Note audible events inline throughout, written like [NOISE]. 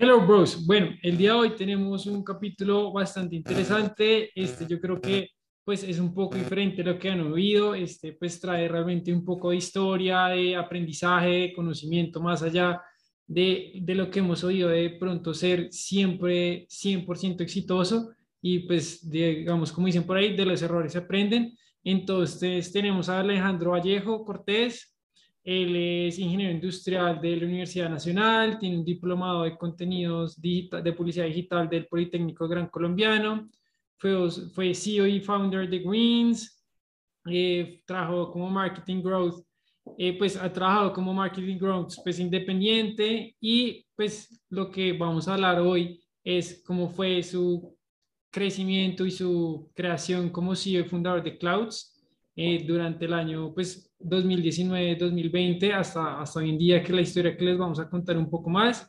Hello bros. Bueno, el día de hoy tenemos un capítulo bastante interesante. Este, yo creo que pues es un poco diferente a lo que han oído. Este, pues trae realmente un poco de historia, de aprendizaje, de conocimiento más allá de, de lo que hemos oído de pronto ser siempre 100% exitoso y pues digamos como dicen por ahí, de los errores se aprenden. Entonces tenemos a Alejandro Vallejo Cortés, él es ingeniero industrial de la Universidad Nacional, tiene un diplomado de contenidos de publicidad digital del Politécnico Gran Colombiano, fue, fue CEO y founder de Greens, eh, trabajó como marketing growth, eh, pues ha trabajado como marketing growth pues independiente y pues lo que vamos a hablar hoy es cómo fue su crecimiento y su creación como CEO y fundador de Clouds eh, durante el año pues 2019-2020 hasta, hasta hoy en día, que es la historia que les vamos a contar un poco más.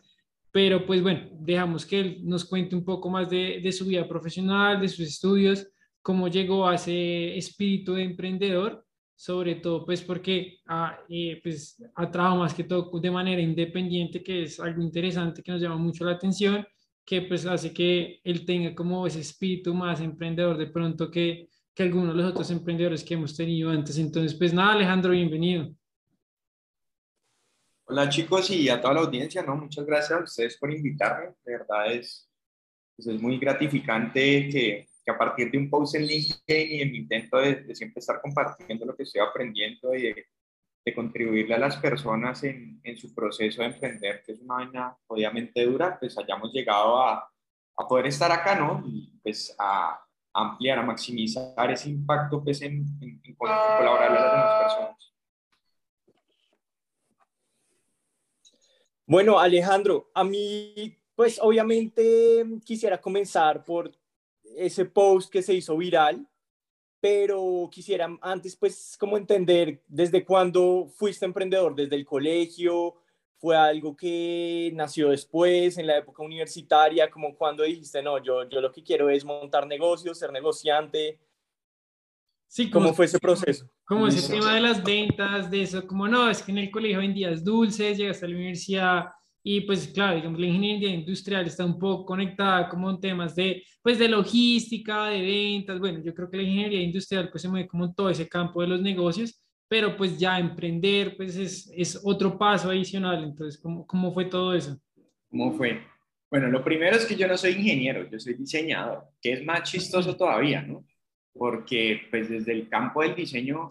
Pero pues bueno, dejamos que él nos cuente un poco más de, de su vida profesional, de sus estudios, cómo llegó a ese espíritu de emprendedor, sobre todo pues porque ha, eh, pues, ha trabajado más que todo de manera independiente, que es algo interesante que nos llama mucho la atención, que pues hace que él tenga como ese espíritu más emprendedor de pronto que, que algunos de los otros emprendedores que hemos tenido antes. Entonces, pues nada, Alejandro, bienvenido. Hola chicos y a toda la audiencia, ¿no? Muchas gracias a ustedes por invitarme. De verdad es, pues es muy gratificante que, que, a partir de un post en LinkedIn y mi intento de, de, siempre estar compartiendo lo que estoy aprendiendo y de, de contribuirle a las personas en, en, su proceso de emprender, que es una vaina obviamente dura, pues hayamos llegado a, a poder estar acá, ¿no? Y pues a, ampliar, a maximizar ese impacto pues, en, en, colaborar con las personas. Bueno, Alejandro, a mí, pues obviamente quisiera comenzar por ese post que se hizo viral, pero quisiera antes, pues, como entender desde cuándo fuiste emprendedor, desde el colegio, fue algo que nació después, en la época universitaria, como cuando dijiste, no, yo, yo lo que quiero es montar negocios, ser negociante. Sí, ¿cómo fue ese proceso? Como ese tema de las ventas, de eso, como no, es que en el colegio vendías dulces, llegas a la universidad y pues claro, digamos, la ingeniería industrial está un poco conectada como en temas de, pues de logística, de ventas, bueno, yo creo que la ingeniería industrial pues se mueve como todo ese campo de los negocios, pero pues ya emprender pues es, es otro paso adicional. Entonces, ¿cómo, ¿cómo fue todo eso? ¿Cómo fue? Bueno, lo primero es que yo no soy ingeniero, yo soy diseñador, que es más chistoso todavía, ¿no? Porque pues desde el campo del diseño,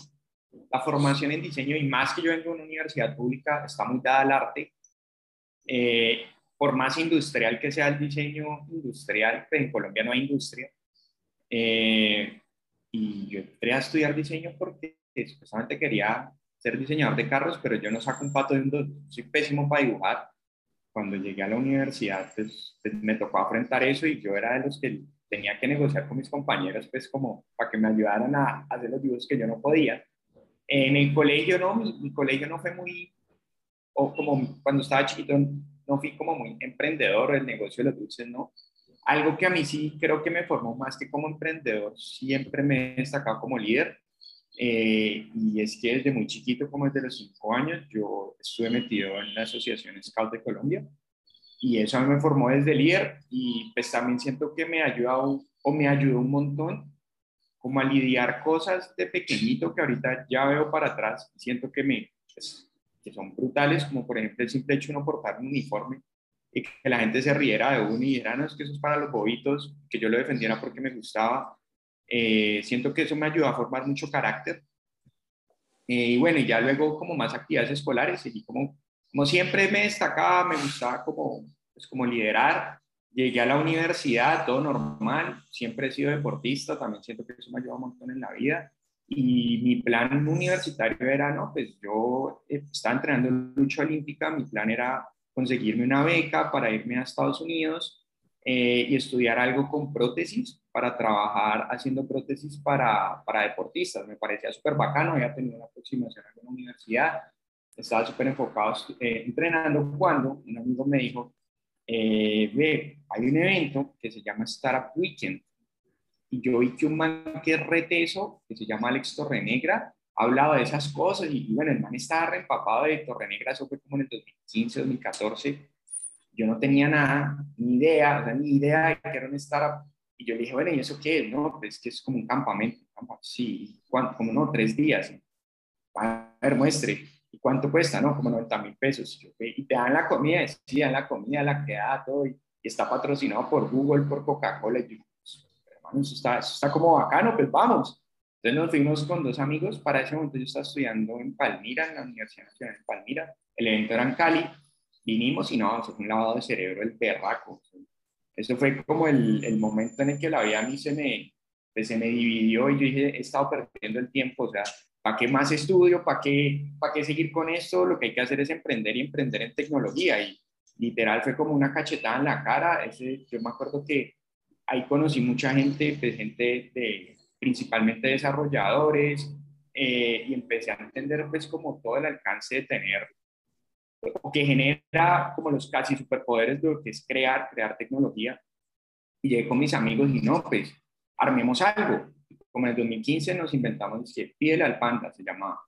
la formación en diseño y más que yo vengo de una universidad pública, está muy dada al arte. Eh, por más industrial que sea el diseño industrial, pues en Colombia no hay industria. Eh, y yo entré a estudiar diseño porque supuestamente quería ser diseñador de carros, pero yo no saco un pato de un dos, soy pésimo para dibujar. Cuando llegué a la universidad, pues, pues, me tocó afrontar eso y yo era de los que tenía que negociar con mis compañeros, pues como para que me ayudaran a, hacer los dibujos que yo no podía. En el colegio, no, mi, mi colegio no fue muy, o como cuando estaba chiquito, no fui como muy emprendedor, el negocio de los dulces, no. Algo que a mí sí creo que me formó más que como emprendedor, siempre me he destacado como líder. Eh, y es que desde muy chiquito, como desde los cinco años, yo estuve metido en la Asociación Scout de Colombia y eso a mí me formó desde líder y pues también siento que me ayudado o me ayudó un montón como a lidiar cosas de pequeñito que ahorita ya veo para atrás siento que me pues, que son brutales como por ejemplo el simple hecho de no portar un uniforme y que la gente se riera de uno y dijera no es que eso es para los bobitos que yo lo defendiera porque me gustaba eh, siento que eso me ayudó a formar mucho carácter. Eh, y bueno, y ya luego como más actividades escolares, y como, como siempre me destacaba, me gustaba como, pues como liderar. Llegué a la universidad, todo normal, siempre he sido deportista, también siento que eso me ayudó un montón en la vida. Y mi plan universitario era, no, pues yo eh, estaba entrenando en lucha olímpica, mi plan era conseguirme una beca para irme a Estados Unidos eh, y estudiar algo con prótesis para trabajar haciendo prótesis para, para deportistas. Me parecía súper bacano, había tenido una aproximación a la universidad, estaba súper enfocado eh, entrenando cuando un amigo me dijo, eh, ve, hay un evento que se llama Startup Weekend y yo vi que un man que es reteso, que se llama Alex Torrenegra, hablaba de esas cosas y, bueno, el man estaba reempapado de Torrenegra, eso fue como en el 2015, 2014 yo no tenía nada, ni idea, o sea, ni idea de que era una startup. Y yo le dije, bueno, ¿y eso qué es? No, pues que es como un campamento. Sí, ¿cuánto? Como no, tres días. A ver, muestre. ¿Y cuánto cuesta? No, como 90 mil pesos. Y te dan la comida, sí, dan la comida, la que da, todo. Y, está patrocinado por Google, por Coca-Cola. Y yo, pues, hermano, eso está, eso está como bacano, pues vamos. Entonces nos fuimos con dos amigos. Para ese momento yo estaba estudiando en Palmira, en la Universidad Nacional de Palmira. El evento era en Cali. Vinimos y no, fue un lavado de cerebro el berraco. Eso fue como el, el momento en el que la vida a mí se me, pues, se me dividió y yo dije, he estado perdiendo el tiempo. O sea, ¿para qué más estudio? ¿Para qué, ¿Para qué seguir con esto? Lo que hay que hacer es emprender y emprender en tecnología. Y literal fue como una cachetada en la cara. Ese, yo me acuerdo que ahí conocí mucha gente, pues, gente de, principalmente desarrolladores, eh, y empecé a entender pues como todo el alcance de tener, que genera como los casi superpoderes de lo que es crear, crear tecnología. Y llegué con mis amigos y no, pues armemos algo. Como en el 2015 nos inventamos que Piel al Panda se llamaba,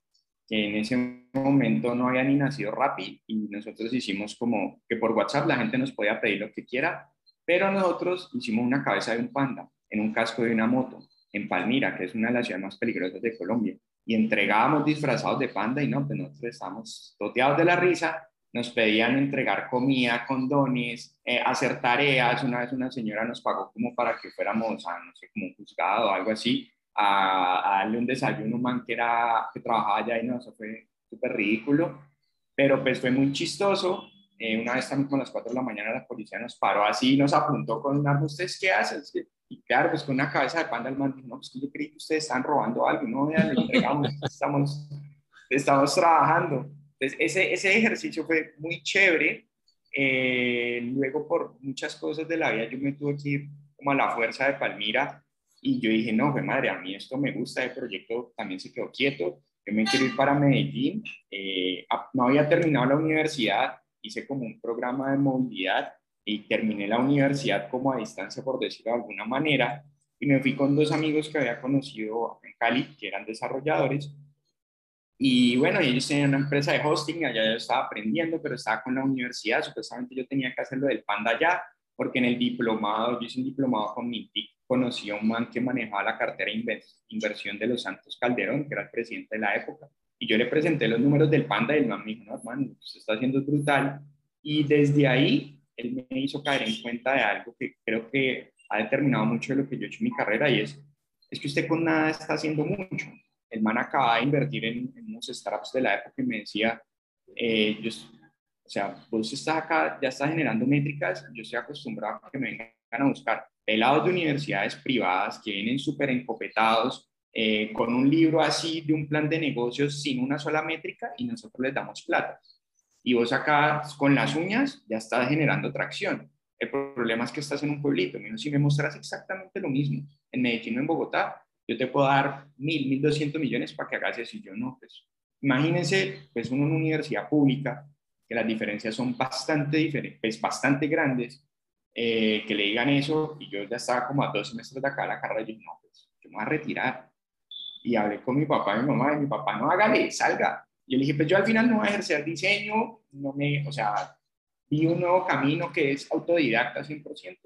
que en ese momento no había ni nacido Rappi y nosotros hicimos como que por WhatsApp la gente nos podía pedir lo que quiera, pero nosotros hicimos una cabeza de un panda en un casco de una moto en Palmira, que es una de las ciudades más peligrosas de Colombia, y entregábamos disfrazados de panda y no, pues nosotros estábamos toteados de la risa, nos pedían entregar comida, condones, eh, hacer tareas, una vez una señora nos pagó como para que fuéramos a, no sé, como un juzgado o algo así, a, darle un desayuno a un man que, era, que trabajaba allá y no, eso fue súper ridículo, pero pues fue muy chistoso. Eh, una vez también como a las 4 de la mañana la policía nos paró así y nos apuntó con un arma, ¿ustedes qué hacen? Y claro, pues con una cabeza de panda el man dijo, no, pues que yo creí que ustedes están robando algo, no, vean, le entregamos, [LAUGHS] estamos, estamos trabajando. Entonces, ese, ese ejercicio fue muy chévere. Eh, luego, por muchas cosas de la vida, yo me tuve que ir como a la fuerza de Palmira y yo dije, no, fue madre, a mí esto me gusta, el proyecto también se quedó quieto, yo me quiero ir para Medellín, eh, no había terminado la universidad, hice como un programa de movilidad y terminé la universidad como a distancia, por decirlo de alguna manera, y me fui con dos amigos que había conocido en Cali, que eran desarrolladores, y bueno, ellos tenían una empresa de hosting, allá yo estaba aprendiendo, pero estaba con la universidad, supuestamente yo tenía que hacerlo del Panda allá, porque en el diplomado, yo hice un diplomado con Mintic, conocí a un man que manejaba la cartera de inversión de los Santos Calderón, que era el presidente de la época, y yo le presenté los números del Panda y el man me dijo, no, hermano, se está haciendo brutal, y desde ahí él me hizo caer en cuenta de algo que creo que ha determinado mucho de lo que yo he hecho en mi carrera y es, es que usted con nada está haciendo mucho. El man acaba de invertir en, unos startups de la época y me decía, eh, yo, o sea, vos estás acá, ya estás generando métricas, yo estoy acostumbrado a que me vengan a buscar pelados de universidades privadas que vienen súper encopetados, eh, con un libro así de un plan de negocios sin una sola métrica y nosotros les damos plata y vos acá con las uñas ya estás generando tracción. El problema es que estás en un pueblito. Si me mostras exactamente lo mismo en Medellín o en Bogotá, yo te puedo dar mil, mil doscientos millones para que hagas eso y yo no. Pues, imagínense, pues uno en una universidad pública, que las diferencias son bastante diferentes, pues, bastante grandes, eh, que le digan eso y yo ya estaba como a dos semestres de acá la carrera y yo no, pues yo me voy a retirar. Y hablé con mi papá y mi mamá y mi papá, no hágale, salga, yo le dije, pues yo al final no voy a ejercer diseño, no me, o sea, vi un nuevo camino que es autodidacta 100%.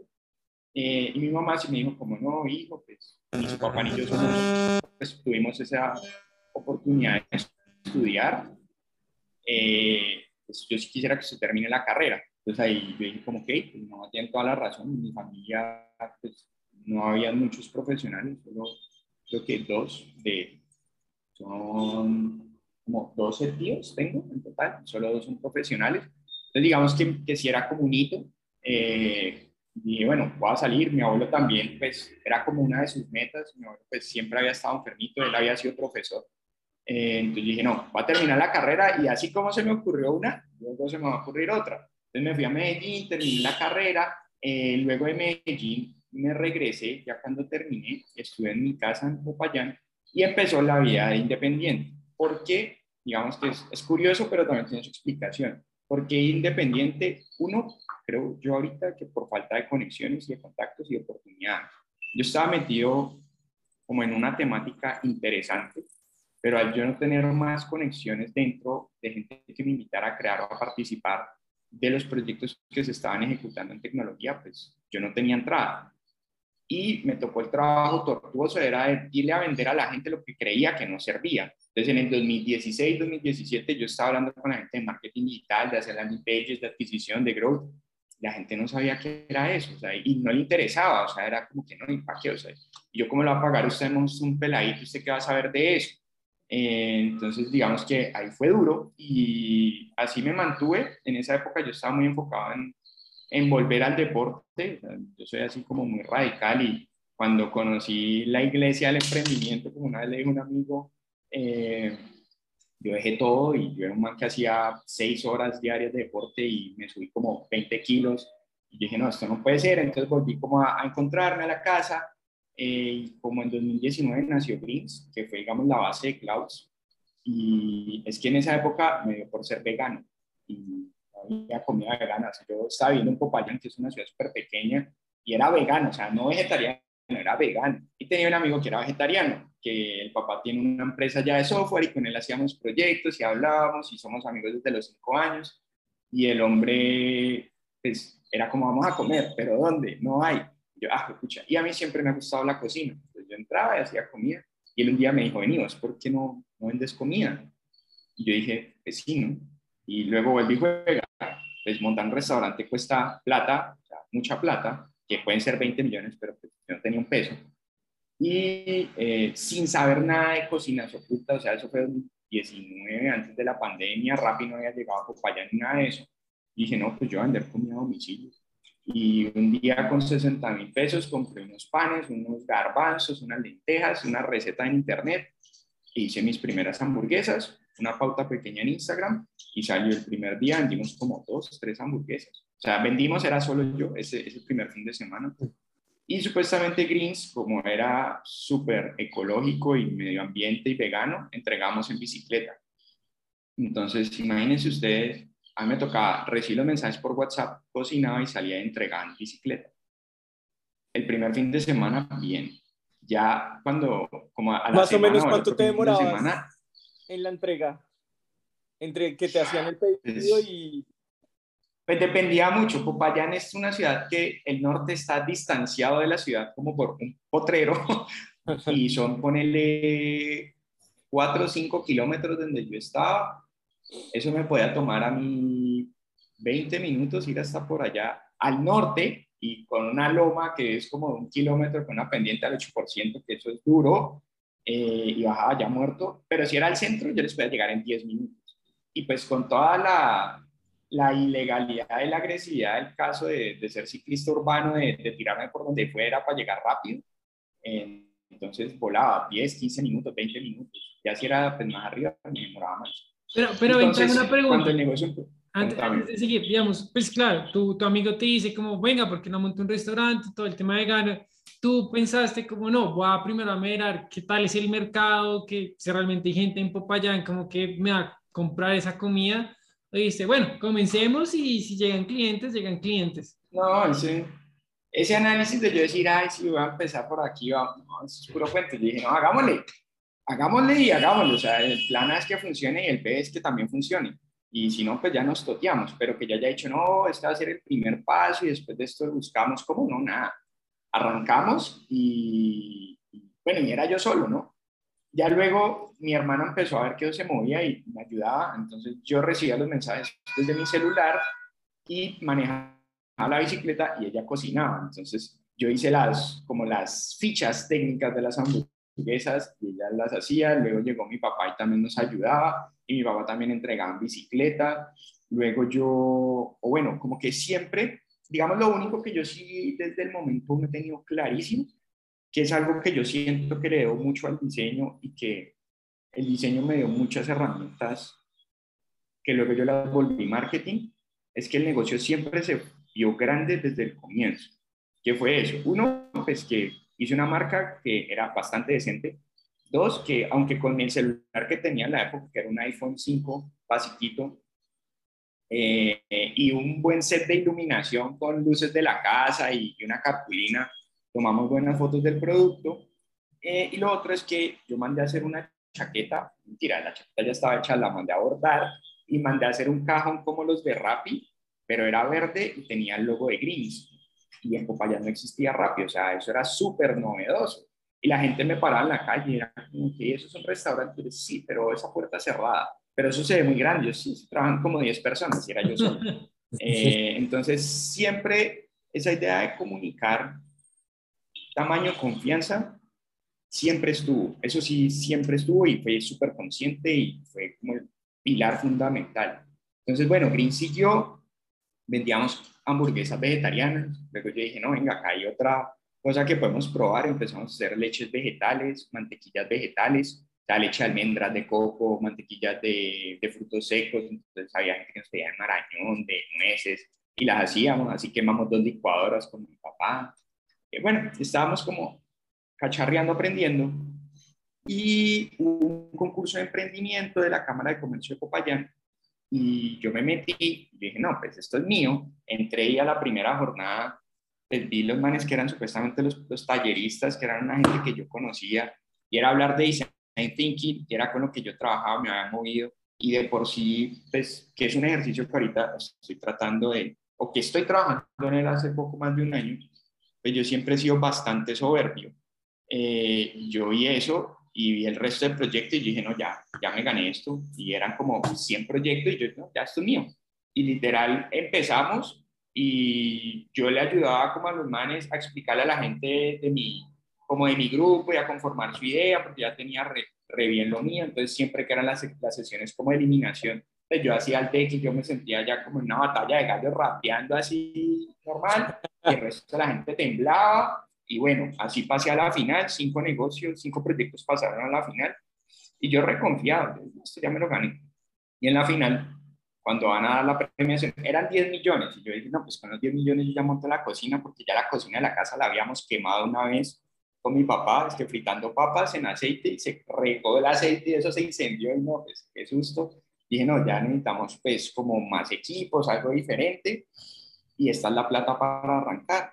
Eh, y mi mamá sí me dijo, como no, hijo, pues ni su papá ni yo somos, pues tuvimos esa oportunidad de estudiar. Eh, pues yo sí quisiera que se termine la carrera. Entonces ahí yo dije, como, ok, pues no, tienen toda la razón. Mi familia, pues no había muchos profesionales, solo creo que dos de, son como 12 tíos tengo en total, solo dos son profesionales. Entonces, digamos que, que si era como un hito. Eh, y bueno, voy a salir. Mi abuelo también, pues, era como una de sus metas. Mi abuelo, pues, siempre había estado enfermito, él había sido profesor. Eh, entonces dije, no, voy a terminar la carrera y así como se me ocurrió una, luego se me va a ocurrir otra. Entonces me fui a Medellín, terminé la carrera, eh, luego de Medellín me regresé, ya cuando terminé, estuve en mi casa en Popayán y empezó la vida independiente porque, digamos que es, curioso, pero también tiene su explicación. Porque independiente, uno, creo yo ahorita que por falta de conexiones y de contactos y de oportunidades. Yo estaba metido como en una temática interesante, pero al yo no tener más conexiones dentro de gente que me invitara a crear o a participar, de los proyectos que se estaban ejecutando en tecnología, pues yo no tenía entrada. Y me tocó el trabajo tortuoso, era de irle a vender a la gente lo que creía que no servía. Entonces, en el 2016, 2017, yo estaba hablando con la gente de marketing digital, de hacer landing pages, de adquisición, de growth. La gente no sabía qué era eso, o sea, y no le interesaba, o sea, era como que no, ¿para qué? O sea, yo cómo lo va a pagar usted es un peladito, ¿usted qué va a saber de eso? Eh, entonces, digamos que ahí fue duro y así me mantuve. En esa época yo estaba muy enfocado en, en volver al deporte. Yo soy así como muy radical y cuando conocí la iglesia del emprendimiento, como una vez le dije a un amigo, eh, yo dejé todo y yo era un man que hacía seis horas diarias de deporte y me subí como 20 kilos. Y dije, no, esto no puede ser. Entonces volví como a, a encontrarme a la casa eh, como en 2019 nació Greens, que fue, digamos, la base de Clouds. Y es que en esa época me dio por ser vegano y había comida vegana. yo estaba viviendo en Popayán, que es una ciudad súper pequeña, y era vegano, o sea, no vegetariano, era vegano. Y tenía un amigo que era vegetariano, que el papá tiene una empresa ya de software y con él hacíamos proyectos y hablábamos y somos amigos desde los cinco años. Y el hombre, pues, era como vamos a comer, pero ¿dónde? No hay. Ah, escucha. Y a mí siempre me ha gustado la cocina. Entonces yo entraba y hacía comida. Y él un día me dijo, vení, ¿por qué no, no vendes comida? Y yo dije, pues sí, ¿no? Y luego a jugar. Pues montar un restaurante cuesta plata, mucha plata, que pueden ser 20 millones, pero pues, yo no tenía un peso. Y eh, sin saber nada de cocina, oculta, o sea, eso fue 19 antes de la pandemia, rápido no había llegado a Popayán ni nada de eso. Y dije, no, pues yo voy a vender comida a domicilio. Y un día con 60 mil pesos compré unos panes, unos garbanzos, unas lentejas, una receta en internet. Hice mis primeras hamburguesas, una pauta pequeña en Instagram y salió el primer día, vendimos como dos, tres hamburguesas. O sea, vendimos, era solo yo ese, ese primer fin de semana. Y supuestamente Greens, como era súper ecológico y medio ambiente y vegano, entregamos en bicicleta. Entonces, imagínense ustedes a mí me tocaba recibir los mensajes por WhatsApp, cocinaba y salía a entregar en bicicleta. El primer fin de semana, bien. Ya cuando, como a Más o menos, ¿cuánto te demorabas en la entrega? Entre que te hacían el pedido pues, y... Pues dependía mucho. Popayán es una ciudad que el norte está distanciado de la ciudad como por un potrero [LAUGHS] y son, ponele, cuatro o cinco kilómetros donde yo estaba eso me podía tomar a mí 20 minutos ir hasta por allá al norte y con una loma que es como un kilómetro con una pendiente al 8%, que eso es duro, eh, y bajaba ya muerto, pero si era al centro yo les podía llegar en 10 minutos. Y pues con toda la, la ilegalidad y la agresividad del caso de, de ser ciclista urbano, de, de, tirarme por donde fuera para llegar rápido, eh, entonces volaba 10, 15 minutos, 20 minutos. Ya si era pues, más arriba, me demoraba más. Pero, pero Entonces, una pregunta. Antes, antes, de seguir, digamos, pues claro, tu, tu amigo te dice como, venga, porque no monto un restaurante, todo el tema de gana. Tú pensaste como, no, voy a primero a mirar qué tal es el mercado, que si realmente hay gente en Popayán como que me va a comprar esa comida. Dice, bueno, comencemos y si llegan clientes, llegan clientes. No, ese, ese análisis de yo decir, ay, si voy a empezar por aquí, vamos, no, es puro cuento. Yo dije, no, hagámosle hagámosle y hagámoslo. O sea, el plan A es que funcione y el B es que también funcione. Y si no, pues ya nos toteamos, pero que ya haya dicho, no, este va a ser el primer paso y después de esto buscamos como, no, nada. Arrancamos y, bueno, y era yo solo, ¿no? Ya luego mi hermana empezó a ver que yo se movía y me ayudaba, entonces yo recibía los mensajes desde mi celular y manejaba la bicicleta y ella cocinaba. Entonces yo hice las, como las fichas técnicas de las hamburguesas y ella las hacía, luego llegó mi papá y también nos ayudaba y mi papá también entregaba en bicicleta, luego yo, o bueno, como que siempre, digamos lo único que yo sí desde el momento me he tenido clarísimo, que es algo que yo siento que le debo mucho al diseño y que el diseño me dio muchas herramientas que luego yo las volví marketing, es que el negocio siempre se vio grande desde el comienzo. ¿Qué fue eso? Uno, pues que hice una marca que era bastante decente. Dos, que aunque con el celular que tenía en la época, que era un iPhone 5 basiquito, eh, y un buen set de iluminación con luces de la casa y, una cartulina, tomamos buenas fotos del producto. Eh, y lo otro es que yo mandé a hacer una chaqueta, mentira, la chaqueta ya estaba hecha, la mandé a bordar y mandé a hacer un cajón como los de Rappi, pero era verde y tenía el logo de Greens. Y en Popayán no existía rápido, o sea, eso era súper novedoso. Y la gente me paraba en la calle y era como que eso es un restaurante. sí, pero esa puerta cerrada. Pero eso se ve muy grande. Yo sí, trabajan como 10 personas y era yo solo. [LAUGHS] Eh, entonces, siempre esa idea de comunicar tamaño, confianza, siempre estuvo. Eso sí, siempre estuvo y fue súper consciente y fue como el pilar fundamental. Entonces, bueno, Green siguió, vendíamos hamburguesas vegetarianas. Luego yo dije, no, venga, acá hay otra cosa que podemos probar. Empezamos a hacer leches vegetales, mantequillas vegetales, la leche de almendras, de coco, mantequillas de, de frutos secos. Entonces había gente que nos pedía de marañón, de nueces, y las hacíamos. Así quemamos dos licuadoras con mi papá. Y bueno, estábamos como cacharreando, aprendiendo. Y hubo un concurso de emprendimiento de la Cámara de Comercio de Popayán y yo me metí y dije, no, pues esto es mío. Entré y a la primera jornada, pues vi los manes que eran supuestamente los, los talleristas, que eran una gente que yo conocía, y era hablar de design thinking, que era con lo que yo trabajaba, me había movido, y de por sí, pues, que es un ejercicio que ahorita estoy tratando de, o que estoy trabajando en él hace poco más de un año, pues yo siempre he sido bastante soberbio. Eh, yo vi eso y vi el resto del proyecto y dije, no, ya, ya me gané esto. Y eran como 100 proyectos y yo, no, ya esto es mío. Y literal empezamos y yo le ayudaba como a los manes a explicarle a la gente de mi, como de mi grupo y a conformar su idea, porque ya tenía re, bien lo mío. Entonces siempre que eran las, las sesiones como de eliminación, pues yo hacía el deck y yo me sentía ya como en una batalla de gallos rapeando así normal. El resto de la gente temblaba y bueno, así pasé a la final, cinco negocios, cinco proyectos pasaron a la final y yo reconfiado, esto ya me lo gané. Y en la final, cuando van a dar la premiación, eran 10 millones. Y yo dije, no, pues con los 10 millones yo ya monto la cocina porque ya la cocina de la casa la habíamos quemado una vez con mi papá, es que fritando papas en aceite y se regó el aceite y eso se incendió y no, pues qué susto. Dije, no, ya necesitamos pues como más equipos, algo diferente y esta es la plata para arrancar.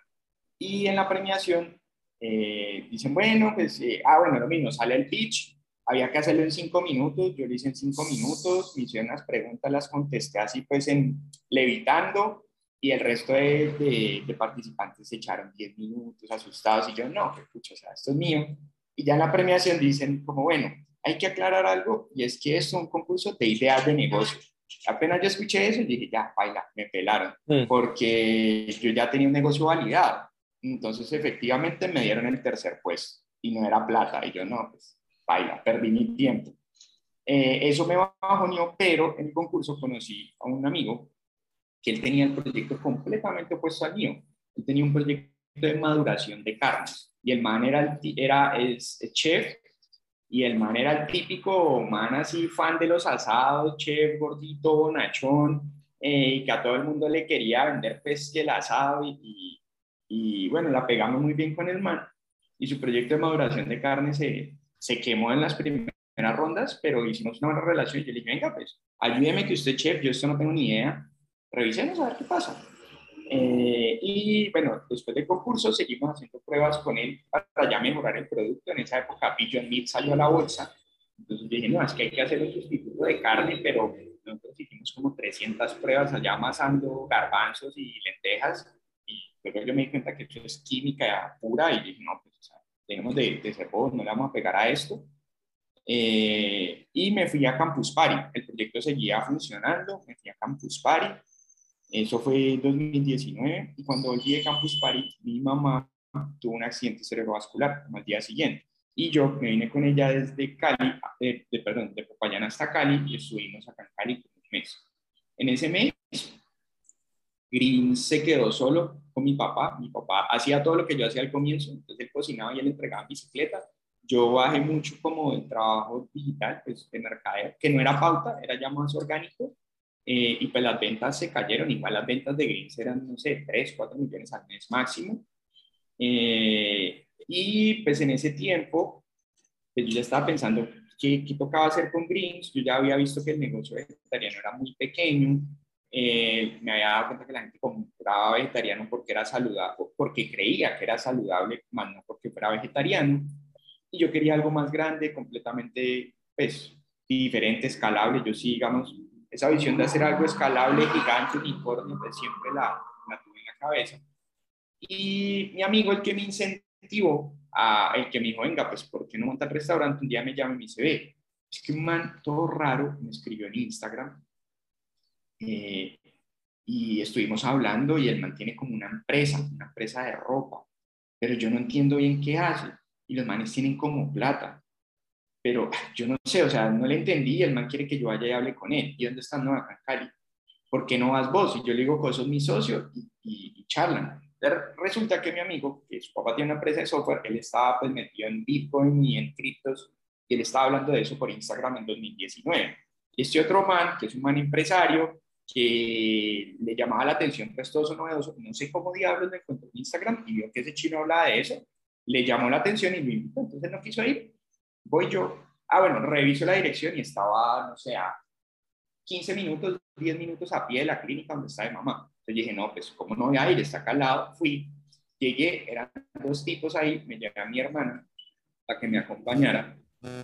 Y en la premiación eh, dicen, bueno, pues, eh, ah, bueno, lo mismo, sale el pitch, había que hacerlo en cinco minutos, yo lo hice en cinco minutos, me hicieron las preguntas, las contesté así pues en levitando y el resto de, de, participantes se echaron diez minutos asustados y yo, no, que pucha, o sea, esto es mío. Y ya en la premiación dicen como, bueno, hay que aclarar algo y es que es un concurso de ideas de negocio. Apenas yo escuché eso, dije, ya, baila, me pelaron, mm. porque yo ya tenía un negocio validado. Entonces, efectivamente, me dieron el tercer puesto y no era plata. Y yo, no, pues, baila, perdí mi tiempo. Eh, eso me bajoneó, pero en el concurso conocí a un amigo que él tenía el proyecto completamente opuesto al mío. Él tenía un proyecto de maduración de carnes y el man era, era es, chef y el man era el típico man así fan de los asados, chef gordito, bonachón, eh, y que a todo el mundo le quería vender pues el asado y y bueno, la pegamos muy bien con el man. Y su proyecto de maduración de carne se, se quemó en las primeras rondas, pero hicimos una buena relación. Y yo le dije, venga, pues, ayúdeme que usted chef, yo esto no tengo ni idea, revisemos a ver qué pasa. Eh, y bueno, después del concurso seguimos haciendo pruebas con él para ya mejorar el producto. En esa época Pigeon Meat salió a la bolsa. Entonces dije, no, es que hay que hacer un sustituto de carne, pero nosotros hicimos como 300 pruebas allá amasando garbanzos y lentejas pero yo me di cuenta que esto es química pura y dije, no, pues, o sea, tenemos de, de ser no le vamos a pegar a esto. Eh, y me fui a Campus Party. El proyecto seguía funcionando, me fui a Campus Party. Eso fue en 2019 y cuando volví de Campus Party, mi mamá tuvo un accidente cerebrovascular al día siguiente. Y yo me vine con ella desde Cali, de, perdón, de Popayán hasta Cali y estuvimos acá en Cali un mes. En ese mes Green se quedó solo con mi papá. Mi papá hacía todo lo que yo hacía al comienzo, entonces él cocinaba y él entregaba bicicleta. Yo bajé mucho como el trabajo digital, pues de mercadeo, que no era pauta, era ya más orgánico. Eh, y pues las ventas se cayeron, igual las ventas de Greens eran, no sé, 3, 4 millones al mes máximo. Eh, y pues en ese tiempo, pues yo ya estaba pensando qué, qué tocaba hacer con Greens. Yo ya había visto que el negocio vegetariano era muy pequeño, eh, me había dado cuenta que la gente compraba vegetariano porque era saludable, porque creía que era saludable, más no porque fuera vegetariano. Y yo quería algo más grande, completamente pues, diferente, escalable. Yo sí, digamos, esa visión de hacer algo escalable, gigante, unicornio, pues siempre la, la tuve en la cabeza. Y mi amigo, el que me incentivó, a, el que me dijo, venga, pues, ¿por qué no monta el restaurante? Un día me llama y me dice, ve, es que un man todo raro me escribió en Instagram eh, y estuvimos hablando y el man tiene como una empresa, una empresa de ropa, pero yo no entiendo bien qué hace y los manes tienen como plata, pero yo no sé, o sea, no le entendí y el man quiere que yo vaya y hable con él. ¿Y dónde está No, acá en Cali. ¿Por qué no vas vos? Y yo le digo, pues sos mi socio y, y, charlan. Resulta que mi amigo, que su papá tiene una empresa de software, él estaba pues metido en Bitcoin y en criptos y él estaba hablando de eso por Instagram en 2019. Y este otro man, que es un man empresario, que le llamaba la atención pues todo eso novedoso, no sé cómo diablos me encontró en Instagram y vio que ese chino hablaba de eso, le llamó la atención y me invitó, entonces no quiso ir, voy yo, ah bueno, reviso la dirección y estaba, no sé, a 15 minutos, 10 minutos a pie de la clínica donde está mi mamá, entonces dije, no, pues cómo no voy a ir, está acá al lado, fui, llegué, eran dos tipos ahí, me llega mi hermana a que me acompañara,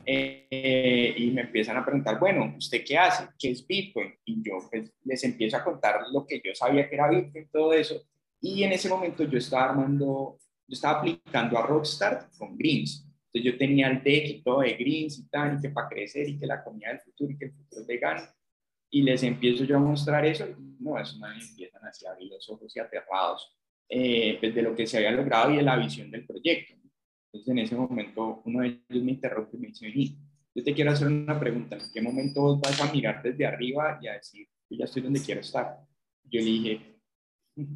eh, y me empiezan a preguntar, bueno, ¿usted qué hace? ¿Qué es Bitcoin? Y yo pues, les empiezo a contar lo que yo sabía que era Bitcoin, todo eso. Y en ese momento yo estaba armando, yo estaba aplicando a Rockstar con Greens. Entonces yo tenía el deck y todo de Greens y tal, y que para crecer y que la comida del futuro y que el futuro es vegano. Y les empiezo yo a mostrar eso. no, eso me empiezan así a abrir los ojos y aterrados eh, pues de lo que se había logrado y de la visión del proyecto. Entonces en ese momento uno de ellos me interrumpe y me dice, vení, yo te quiero hacer una pregunta, ¿en qué momento vos vas a mirar desde arriba y a decir, yo ya estoy donde quiero estar? Yo le dije,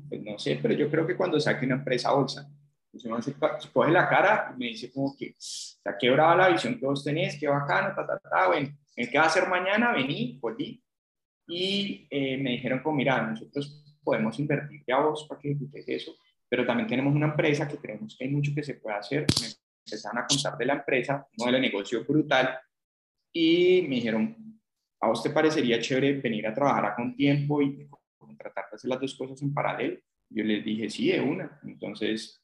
pues no sé, pero yo creo que cuando saque una empresa bolsa, uno se, coge la cara y me dice como que, está quebrada la visión que vos tenés, qué bacano, ta, ta, ta, bueno, ¿en qué va a hacer mañana? Vení, volví. Y eh, me dijeron como, mira, nosotros podemos invertirte a vos para que ejecutes eso, pero también tenemos una empresa que creemos que hay mucho que se puede hacer. Me empezaron a contar de la empresa, un modelo de negocio brutal, y me dijeron, ¿a vos te parecería chévere venir a trabajar a con tiempo y tratar de hacer las dos cosas en paralelo? Yo les dije, sí, de una. Entonces,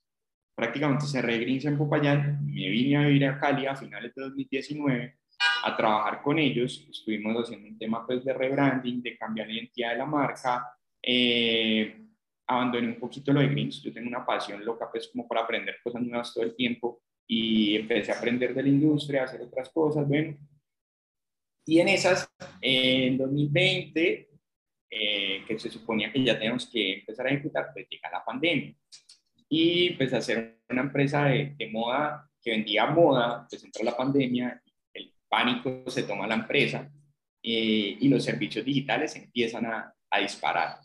prácticamente cerré Grinza en Popayán, me vine a vivir a Cali a finales de 2019 a trabajar con ellos. Estuvimos haciendo un tema pues, de rebranding, de cambiar la identidad de la marca, eh, abandoné un poquito lo de Greens. Yo tengo una pasión loca, pues, como para aprender cosas nuevas todo el tiempo y empecé a aprender de la industria, a hacer otras cosas, bueno. Y en esas, en 2020, eh, que se suponía que ya teníamos que empezar a ejecutar, pues llega la pandemia. Y pues hacer una empresa de, de moda que vendía moda, pues entra la pandemia, el pánico se toma la empresa eh, y los servicios digitales empiezan a, a disparar.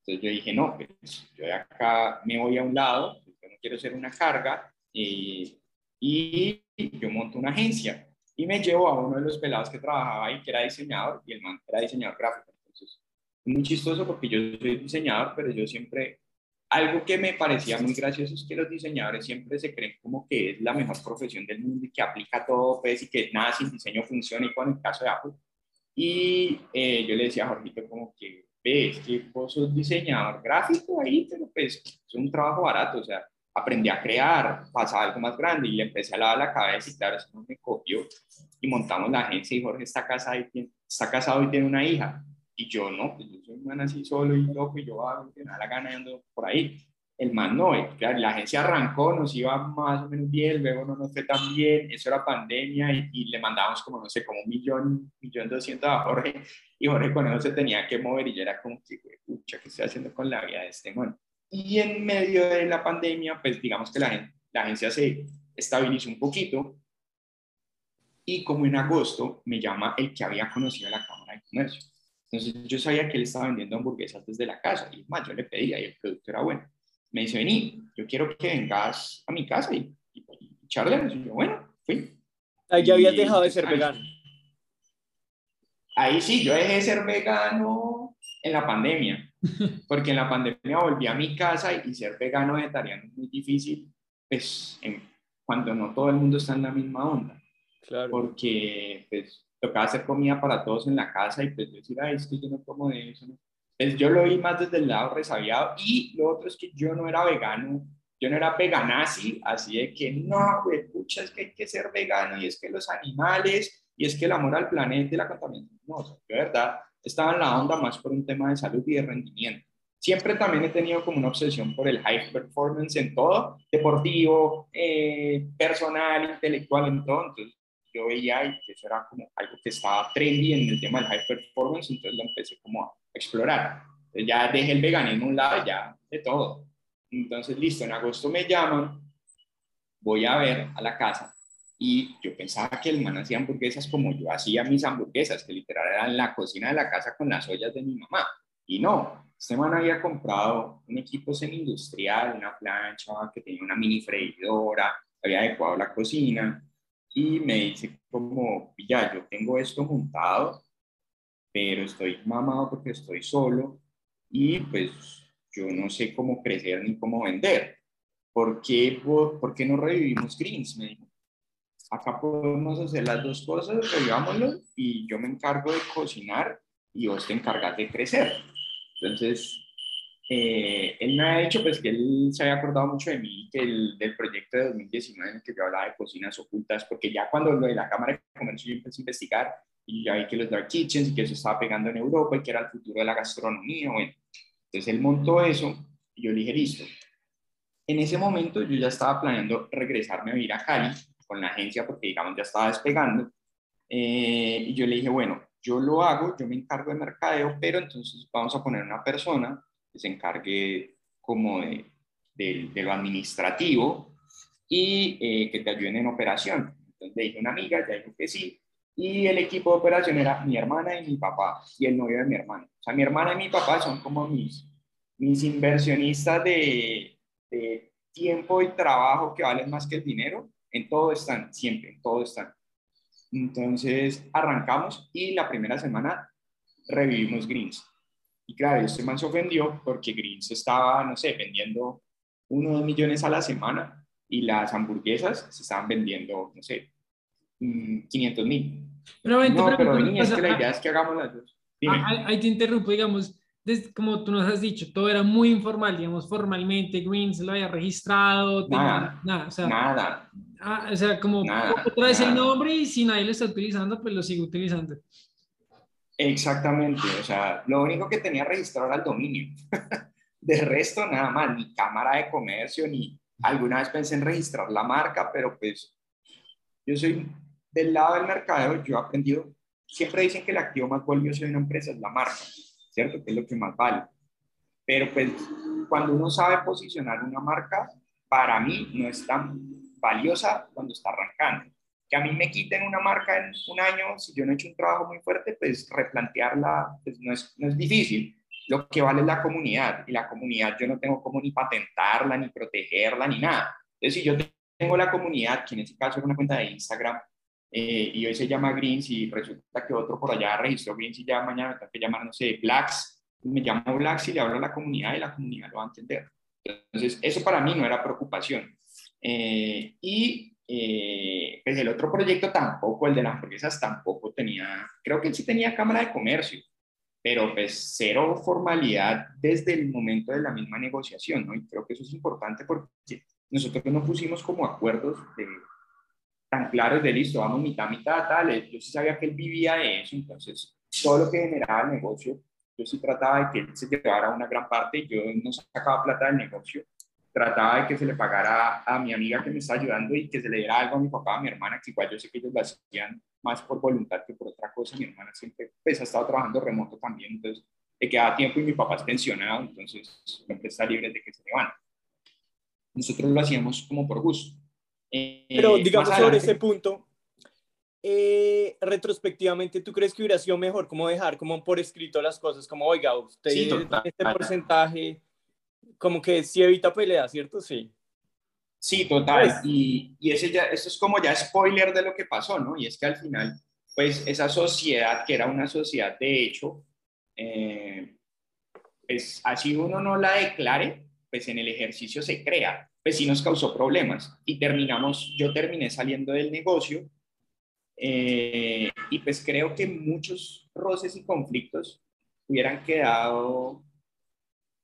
Entonces yo dije, no, pues yo de acá me voy a un lado, yo no quiero ser una carga, y, y yo monto una agencia y me llevo a uno de los pelados que trabajaba ahí, que era diseñador, y el man era diseñador gráfico. Entonces, muy chistoso porque yo soy diseñador, pero yo siempre, algo que me parecía muy gracioso es que los diseñadores siempre se creen como que es la mejor profesión del mundo y que aplica todo, pues, y que nada sin diseño funciona, y con el caso de Apple. Y eh, yo le decía a Jorgito como que ves que vos sos diseñador gráfico ahí, pero pues es un trabajo barato, o sea, aprendí a crear, pasaba algo más grande y le empecé a lavar la cabeza y claro, eso no me copió. Y montamos la agencia y Jorge está casado y tiene, está casado y tiene una hija y yo no, pues yo soy un man así solo y loco y yo hago que nada la gana ando por ahí. El man no, claro, la agencia arrancó, nos iba más o menos bien, luego no nos fue tan bien, eso era pandemia y, y le mandábamos como, no sé, como un millón, millón doscientos a Jorge y Jorge con eso se tenía que mover y yo era como, pucha, ¿qué estoy haciendo con la vida de este man? Y en medio de la pandemia, pues digamos que la, la agencia se estabilizó un poquito y como en agosto me llama el que había conocido la Cámara de Comercio. Entonces yo sabía que él estaba vendiendo hamburguesas desde la casa y más, yo le pedía y el producto era bueno. Me dice, vení, yo quiero que vengas a mi casa y, y, y charlemos. Y yo, bueno, fui. Ahí ya habías dejado de ser vegano. Ahí sí, yo dejé de ser vegano en la pandemia, [LAUGHS] porque en la pandemia volví a mi casa y, ser vegano vegetariano es muy difícil, pues cuando no todo el mundo está en la misma onda. Claro. Porque pues tocaba hacer comida para todos en la casa y pues decir, ay, es que yo no como de eso. Pues yo lo vi más desde el lado resabiado y lo otro es que yo no era vegano, yo no era veganasi, así de que no, güey, pucha, es que hay que ser vegano y es que los animales y es que el amor al planeta y la contaminación, no, o sea, de verdad estaba en la onda más por un tema de salud y de rendimiento. Siempre también he tenido como una obsesión por el high performance en todo, deportivo, eh, personal, intelectual. Entonces yo veía que eso era como algo que estaba trendy en el tema del high performance, entonces lo empecé como a explorar. Entonces ya dejé el veganismo a un lado, ya de todo. Entonces, listo, en agosto me llaman, voy a ver a la casa y yo pensaba que el man hacía hamburguesas como yo hacía mis hamburguesas, que literal eran la cocina de la casa con las ollas de mi mamá. Y no, este man había comprado un equipo semi-industrial, una plancha que tenía una mini freidora, había adecuado la cocina y me dice como, ya, yo tengo esto montado, pero estoy mamado porque estoy solo y pues yo no sé cómo crecer ni cómo vender. ¿Por qué, por, qué no revivimos Greens? Me dijo. Acá podemos hacer las dos cosas, revivámoslo y yo me encargo de cocinar y vos te encargas de crecer. Entonces, eh, él me ha dicho pues que él se había acordado mucho de mí, que el, del proyecto de 2019 en el que yo hablaba de cocinas ocultas, porque ya cuando lo de la Cámara de Comercio yo empecé a investigar y ya vi que los dark kitchens y que eso estaba pegando en Europa y que era el futuro de la gastronomía, bueno, entonces él montó eso y yo le dije, listo. En ese momento yo ya estaba planeando regresarme a vivir a Cali con la agencia porque digamos ya estaba despegando. Eh, y yo le dije, bueno, yo lo hago, yo me encargo de mercadeo, pero entonces vamos a poner una persona que se encargue como de, de, lo administrativo y eh, que te ayuden en operación. Entonces le dije a una amiga, ya dijo que sí, y el equipo de operación era mi hermana y mi papá y el novio de mi hermana. O sea, mi hermana y mi papá son como mis, mis inversionistas de, de tiempo y trabajo que valen más que el dinero. En todo están, siempre, en todo están. Entonces arrancamos y la primera semana revivimos Greens. Y claro, este man se ofendió porque Greens estaba, no sé, vendiendo uno o dos millones a la semana y las hamburguesas se estaban vendiendo, no sé, 500 mm, mil. Pero, no, pero, es que la idea es que hagamos las dos. Ah, ahí, te interrumpo, digamos, como tú nos has dicho, todo era muy informal, digamos, formalmente, Greens lo había registrado, nada, nada, o sea, nada. Ah, o sea, como otra vez el nombre y si nadie lo está utilizando, pues lo sigo utilizando. Exactamente, o sea, lo único que tenía registrado era el dominio. [LAUGHS] De resto, nada más, ni cámara de comercio, ni alguna vez pensé en registrar la marca, pero pues yo soy del lado del mercadeo, yo he aprendido, siempre dicen que el activo más valioso de una empresa es la marca, ¿cierto? Que es lo que más vale. Pero pues cuando uno sabe posicionar una marca, para mí no es tan valiosa cuando está arrancando. Que a mí me quiten una marca en un año, si yo no he hecho un trabajo muy fuerte, pues replantearla pues no, es, no es difícil. Lo que vale es la comunidad y la comunidad yo no tengo como ni patentarla, ni protegerla, ni nada. Entonces, si yo tengo la comunidad, que en este caso es una cuenta de Instagram, eh, y hoy se llama Greens y resulta que otro por allá registró Greens y ya mañana me tengo que llamar, no sé, Blacks, me llamo Blacks y le hablo a la comunidad y la comunidad lo va a entender. Entonces, eso para mí no era preocupación. Eh, y eh, pues el otro proyecto tampoco, el de las hamburguesas, tampoco tenía, creo que él sí tenía cámara de comercio, pero pues cero formalidad desde el momento de la misma negociación, ¿no? Y creo que eso es importante porque nosotros no pusimos como acuerdos de tan claros de listo, vamos mitad, mitad, tal. Yo sí sabía que él vivía de eso, entonces todo lo que generaba el negocio, yo sí trataba de que él se llevara una gran parte, yo no sacaba plata del negocio, trataba de que se le pagara a mi amiga que me está ayudando y que se le diera algo a mi papá, a mi hermana, que igual yo sé que ellos lo hacían más por voluntad que por otra cosa. Mi hermana siempre pues, ha estado trabajando remoto también, entonces le quedaba tiempo y mi papá es pensionado, entonces siempre está libre de que se le van. Nosotros lo hacíamos como por gusto. Pero eh, digamos sobre ese punto, eh, retrospectivamente, ¿tú crees que hubiera sido mejor como dejar como por escrito las cosas? Como, oiga, usted este porcentaje, como que sí evita pelea, ¿cierto? Sí. Sí, total. Pues y, y ese ya, eso es como ya spoiler de lo que pasó, ¿no? Y es que al final, pues esa sociedad, que era una sociedad de hecho, eh, pues así uno no la declare, pues en el ejercicio se crea pues sí nos causó problemas y terminamos, yo terminé saliendo del negocio eh, y pues creo que muchos roces y conflictos hubieran quedado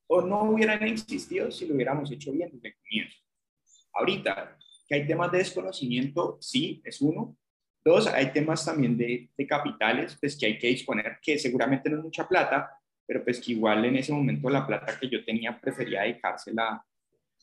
o no hubieran existido si lo hubiéramos hecho bien desde el comienzo. Ahorita, que hay temas de desconocimiento, sí, es uno. Dos, hay temas también de, capitales, pues que hay que disponer, que seguramente no es mucha plata, pero pues que igual en ese momento la plata que yo tenía prefería dedicársela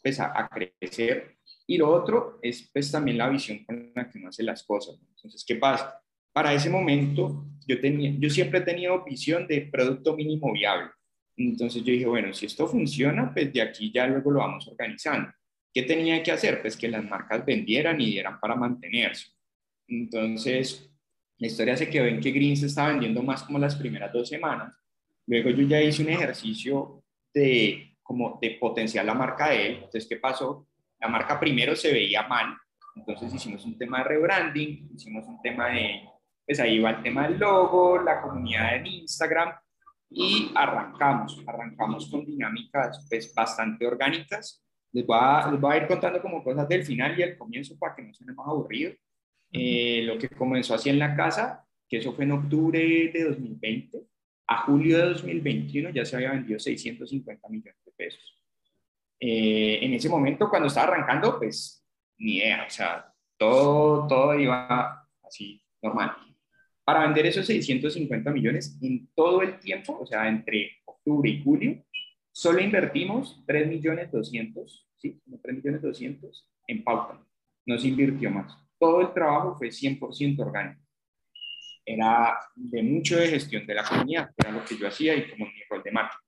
pues a, a, crecer. Y lo otro es pues también la visión con la que uno hace las cosas. Entonces, ¿qué pasa? Para ese momento yo, tenía, yo siempre he tenido visión de producto mínimo viable. Entonces yo dije, bueno, si esto funciona, pues de aquí ya luego lo vamos organizando. ¿Qué tenía que hacer? Pues que las marcas vendieran y dieran para mantenerse. Entonces, la historia se quedó en que Green se estaba vendiendo más como las primeras dos semanas. Luego yo ya hice un ejercicio de como de potenciar la marca de él. Entonces, ¿qué pasó? La marca primero se veía mal, entonces hicimos un tema de rebranding, hicimos un tema de, pues ahí va el tema del logo, la comunidad en Instagram y arrancamos, arrancamos con dinámicas pues bastante orgánicas. Les voy, a, les voy a ir contando como cosas del final y el comienzo para que no se más aburrido. Eh, lo que comenzó así en la casa, que eso fue en octubre de 2020, a julio de 2021 ya se había vendido 650 millones de pesos. Eh, en ese momento, cuando estaba arrancando, pues ni idea, o sea, todo, todo iba así normal. Para vender esos 650 millones en todo el tiempo, o sea, entre octubre y julio, solo invertimos 3 millones 200, ¿sí? 3 millones 200 en pauta. No se invirtió más. Todo el trabajo fue 100% orgánico era de mucho de gestión de la comunidad, era lo que yo hacía y como mi rol de marca.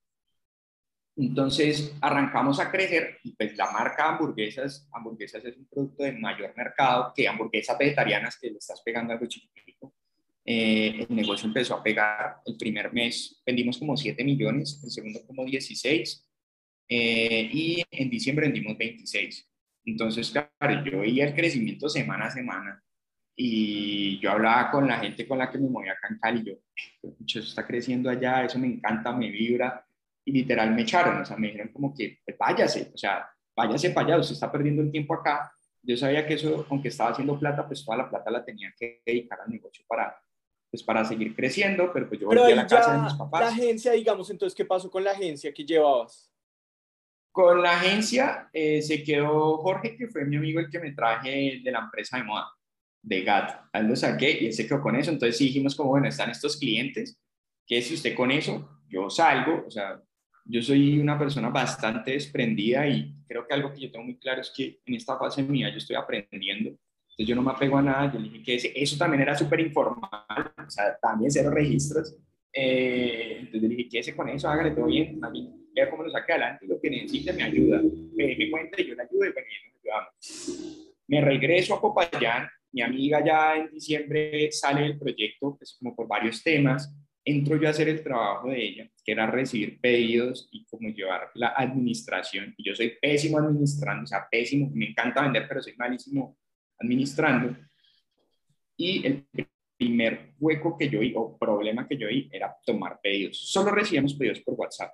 Entonces arrancamos a crecer y pues la marca hamburguesas, hamburguesas es un producto de mayor mercado que hamburguesas vegetarianas que le estás pegando algo chiquitito. Eh, el negocio empezó a pegar, el primer mes vendimos como 7 millones, el segundo como 16 eh, y en diciembre vendimos 26. Entonces, claro, yo veía el crecimiento semana a semana y yo hablaba con la gente con la que me movía acá en Cali, yo, eso está creciendo allá, eso me encanta, me vibra, y literal me echaron, o sea, me dijeron como que, pues váyase, o sea, váyase para allá, usted está perdiendo el tiempo acá. Yo sabía que eso, aunque estaba haciendo plata, pues toda la plata la tenía que dedicar al negocio para, pues para seguir creciendo, pero pues yo volví a la casa de mis papás. La agencia, digamos, entonces, ¿qué pasó con la agencia que llevabas? Con la agencia eh, se quedó Jorge, que fue mi amigo el que me traje de la empresa de moda de GAT. A él lo saqué y él se quedó con eso. Entonces sí dijimos como, bueno, están estos clientes, que si usted con eso, yo salgo, o sea, yo soy una persona bastante desprendida y creo que algo que yo tengo muy claro es que en esta fase mía yo estoy aprendiendo. Entonces yo no me apego a nada, yo dije que eso también era súper informal, o sea, también cero registros. Eh, entonces le dije, ese con eso, hágale todo bien, mí, vea cómo lo saque adelante, lo que necesite me ayuda, me, cuenta y yo le ayudo y bueno, nos ayudamos. Me regreso a Popayán, mi amiga ya en diciembre sale del proyecto, pues como por varios temas, entro yo a hacer el trabajo de ella, que era recibir pedidos y como llevar la administración. Y yo soy pésimo administrando, o sea, pésimo, me encanta vender, pero soy malísimo administrando. Y el primer hueco que yo vi, o problema que yo vi, era tomar pedidos. Solo recibíamos pedidos por WhatsApp.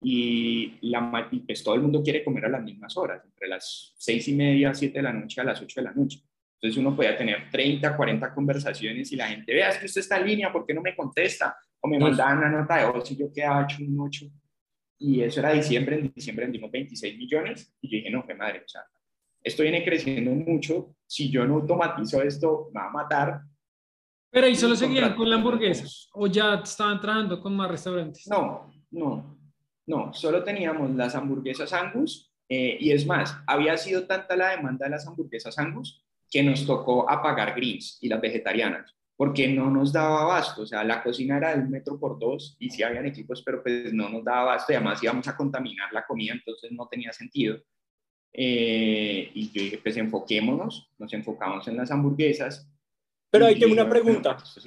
Y, la, y pues todo el mundo quiere comer a las mismas horas, entre las seis y media, siete de la noche a las ocho de la noche. Entonces uno podía tener 30, 40 conversaciones y la gente, vea, es que usted está en línea, ¿por qué no me contesta? O me mandaban una nota de voz y yo quedaba hecho un 8. Y eso era diciembre, en diciembre vendimos 26 millones y yo dije, no, qué madre, o sea, esto viene creciendo mucho, si yo no automatizo esto, me va a matar. Pero ahí solo seguían con la hamburguesa o ya estaban trabajando con más restaurantes. No, no, no, solo teníamos las hamburguesas Angus eh, y es más, había sido tanta la demanda de las hamburguesas Angus que nos tocó apagar greens y las vegetarianas, porque no nos daba abasto, o sea, la cocina era de un metro por dos y sí habían equipos, pero pues no nos daba abasto y además íbamos a contaminar la comida, entonces no tenía sentido. Eh, y yo dije, pues enfoquémonos, nos enfocamos en las hamburguesas. Pero hay que una pregunta. Pues,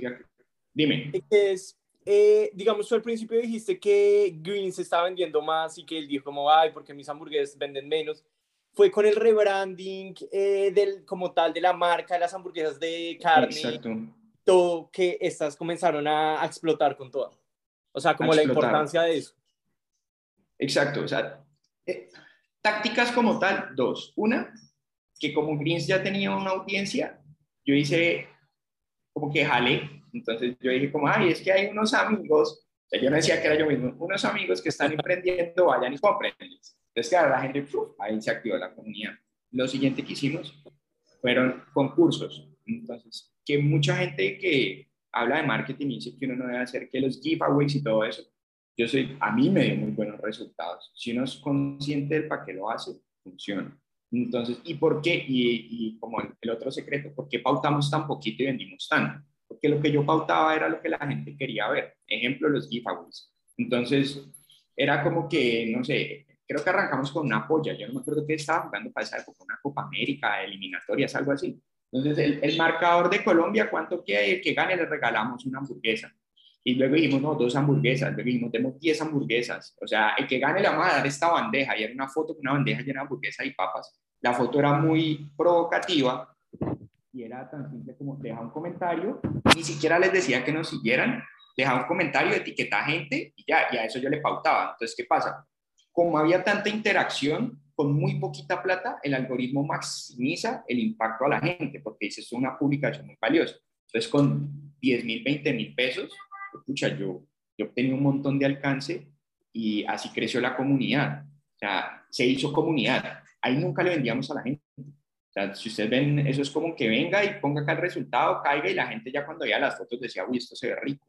dime. Es, eh, digamos, tú al principio dijiste que Greens se estaba vendiendo más y que él dijo como, ay, porque mis hamburguesas venden menos fue con el rebranding eh, del, como tal de la marca de las hamburguesas de carne, Exacto. todo que estas comenzaron a, explotar con todo. O sea, como la importancia de eso. Exacto, o sea, eh, tácticas como tal, dos. Una, que como Greens ya tenía una audiencia, yo hice como que jale, entonces yo dije como, ay, es que hay unos amigos, yo no decía que era yo mismo, unos amigos que están emprendiendo, vayan y compren. Entonces, claro, la gente, ahí se activó la comunidad. Lo siguiente que hicimos fueron concursos. Entonces, que mucha gente que habla de marketing dice que uno no debe hacer que los giveaways y todo eso. Yo soy, a mí me dio muy buenos resultados. Si uno es consciente del para qué lo hace, funciona. Entonces, ¿y por qué? Y, y como el, otro secreto, ¿por qué pautamos tan poquito y vendimos tanto? Porque lo que yo pautaba era lo que la gente quería ver. Ejemplo, los giveaways. Entonces, era como que, no sé, creo que arrancamos con una polla. Yo no me acuerdo qué estaba jugando para esa época, una Copa América, eliminatorias, algo así. Entonces, el, el marcador de Colombia, ¿cuánto quiere? El que gane le regalamos una hamburguesa. Y luego dijimos, no, dos hamburguesas. Luego dijimos, tenemos diez hamburguesas. O sea, el que gane le vamos a dar esta bandeja. Y era una foto con una bandeja llena de hamburguesas y papas. La foto era muy provocativa y era tan simple como dejar un comentario. Ni siquiera les decía que nos siguieran. Dejaba un comentario, etiqueta a gente y ya, y a eso yo le pautaba. Entonces, ¿qué pasa? Como había tanta interacción, con muy poquita plata, el algoritmo maximiza el impacto a la gente, porque dice, es una publicación muy valiosa. Entonces, con 10 mil, 20 mil pesos, escucha, yo, yo obtenía un montón de alcance y así creció la comunidad. O sea, se hizo comunidad. Ahí nunca le vendíamos a la gente. O sea, si ustedes ven, eso es como que venga y ponga acá el resultado, caiga y la gente ya cuando veía las fotos decía, uy, esto se ve rico.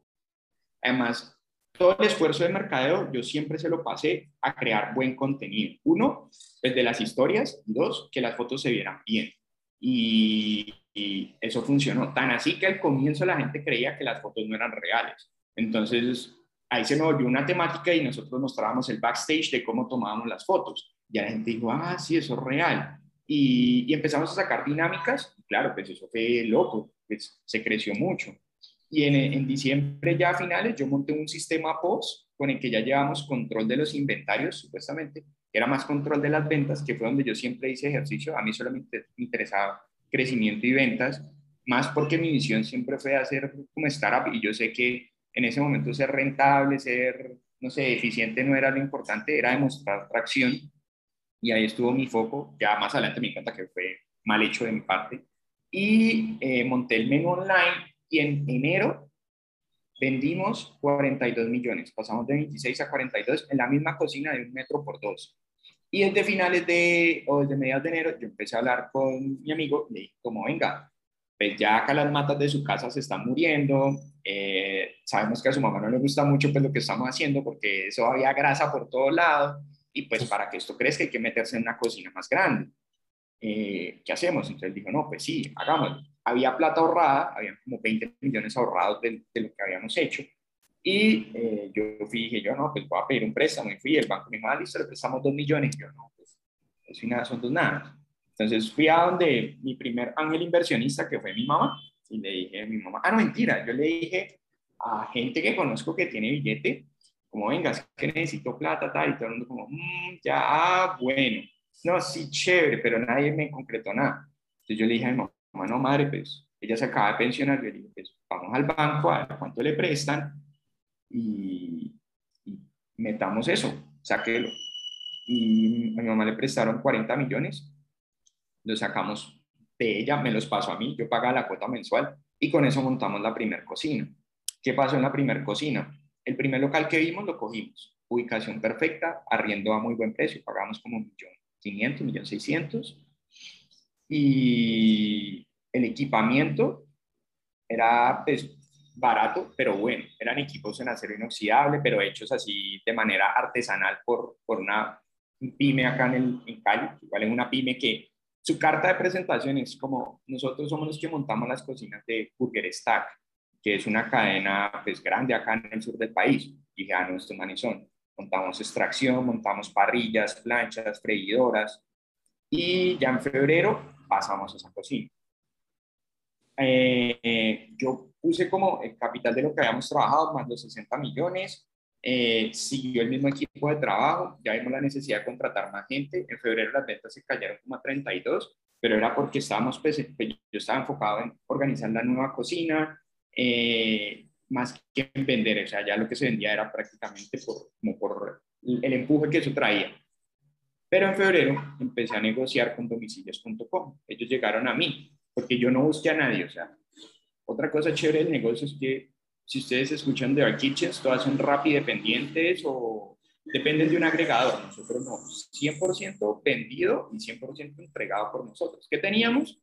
Además, todo el esfuerzo de mercadeo yo siempre se lo pasé a crear buen contenido. Uno, desde pues, las historias. Dos, que las fotos se vieran bien. Y, y, eso funcionó. Tan así que al comienzo la gente creía que las fotos no eran reales. Entonces, ahí se me volvió una temática y nosotros mostrábamos el backstage de cómo tomábamos las fotos. Y la gente dijo, ah, sí, eso es real. Y, y empezamos a sacar dinámicas. claro, pues eso fue loco, pues se creció mucho. Y en, en, diciembre ya a finales yo monté un sistema POS con el que ya llevamos control de los inventarios, supuestamente, era más control de las ventas, que fue donde yo siempre hice ejercicio. A mí solamente me interesaba crecimiento y ventas, más porque mi visión siempre fue hacer como startup y yo sé que en ese momento ser rentable, ser, no sé, eficiente no era lo importante, era demostrar tracción y ahí estuvo mi foco. Ya más adelante me encanta que fue mal hecho de mi parte. Y eh, monté el menú online y en enero vendimos 42 millones. Pasamos de 26 a 42 en la misma cocina de un metro por dos. Y desde finales de, o desde mediados de enero, yo empecé a hablar con mi amigo le dije, como venga, pues ya acá las matas de su casa se están muriendo, eh, sabemos que a su mamá no le gusta mucho pues lo que estamos haciendo porque eso había grasa por todos lados y pues para que esto crezca hay que meterse en una cocina más grande. Eh, ¿Qué hacemos? Entonces dijo, no, pues sí, hagámoslo había plata ahorrada, había como 20 millones ahorrados de, lo que habíamos hecho. Y eh, yo fui dije, yo no, pues voy a pedir un préstamo. Y fui, el banco me dijo, ah, listo, le prestamos 2 millones. Y yo no, pues y nada, son dos nada. Entonces fui a donde mi primer ángel inversionista, que fue mi mamá, y le dije a mi mamá, ah, no, mentira, yo le dije a gente que conozco que tiene billete, como vengas, que necesito plata, tal, y todo el mundo como, mmm, ya, ah, bueno, no, sí, chévere, pero nadie me concretó nada. Entonces yo le dije a mi mamá, no, madre, pues ella se acaba de pensionar, yo dije, pues vamos al banco a ver cuánto le prestan y, metamos eso, sáquelo. Y a mi mamá le prestaron 40 millones, lo sacamos de ella, me los pasó a mí, yo pagaba la cuota mensual y con eso montamos la primer cocina. ¿Qué pasó en la primer cocina? El primer local que vimos lo cogimos, ubicación perfecta, arriendo a muy buen precio, pagamos como un millón 500, millón 600 y el equipamiento era pues, barato, pero bueno, eran equipos en acero inoxidable, pero hechos así de manera artesanal por, por una pyme acá en, el, en Cali, igual es una pyme que su carta de presentación es como nosotros somos los que montamos las cocinas de Burger Stack, que es una cadena pues grande acá en el sur del país. Y dije, ah, no, manes son. Montamos extracción, montamos parrillas, planchas, freidoras. Y ya en febrero pasamos a esa cocina. Eh, yo puse como el capital de lo que habíamos trabajado, más de 60 millones. Eh, siguió el mismo equipo de trabajo, ya vimos la necesidad de contratar más gente. En febrero las ventas se cayeron como a 32, pero era porque estábamos, pues, pues, yo estaba enfocado en organizar la nueva cocina, eh, más que en vender, o sea, ya lo que se vendía era prácticamente por, como por el empuje que eso traía. Pero en febrero empecé a negociar con domicilios.com. Ellos llegaron a mí porque yo no busqué a nadie. O sea, otra cosa chévere del negocio es que si ustedes escuchan de Dark Kitchens, todas son rápido dependientes o dependen de un agregador. Nosotros no, 100% vendido y 100% entregado por nosotros. ¿Qué teníamos?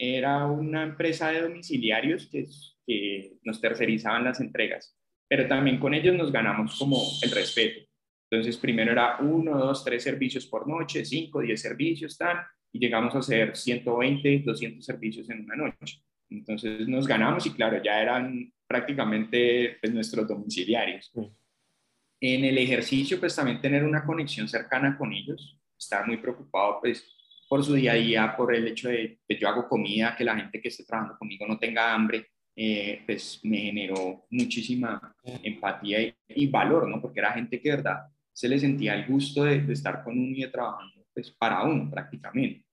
era una empresa de domiciliarios que, que nos tercerizaban las entregas, pero también con ellos nos ganamos como el respeto. Entonces, primero era uno, dos, tres servicios por noche, cinco, diez servicios, tal, y llegamos a hacer 120, 200 servicios en una noche. Entonces nos ganamos y claro, ya eran prácticamente pues, nuestros domiciliarios. En el ejercicio, pues también tener una conexión cercana con ellos, estar muy preocupado pues por su día a día, por el hecho de que yo hago comida, que la gente que esté trabajando conmigo no tenga hambre, eh, pues me generó muchísima empatía y, valor, ¿no? Porque era gente que de verdad se le sentía el gusto de, estar con uno y de trabajando pues para uno prácticamente.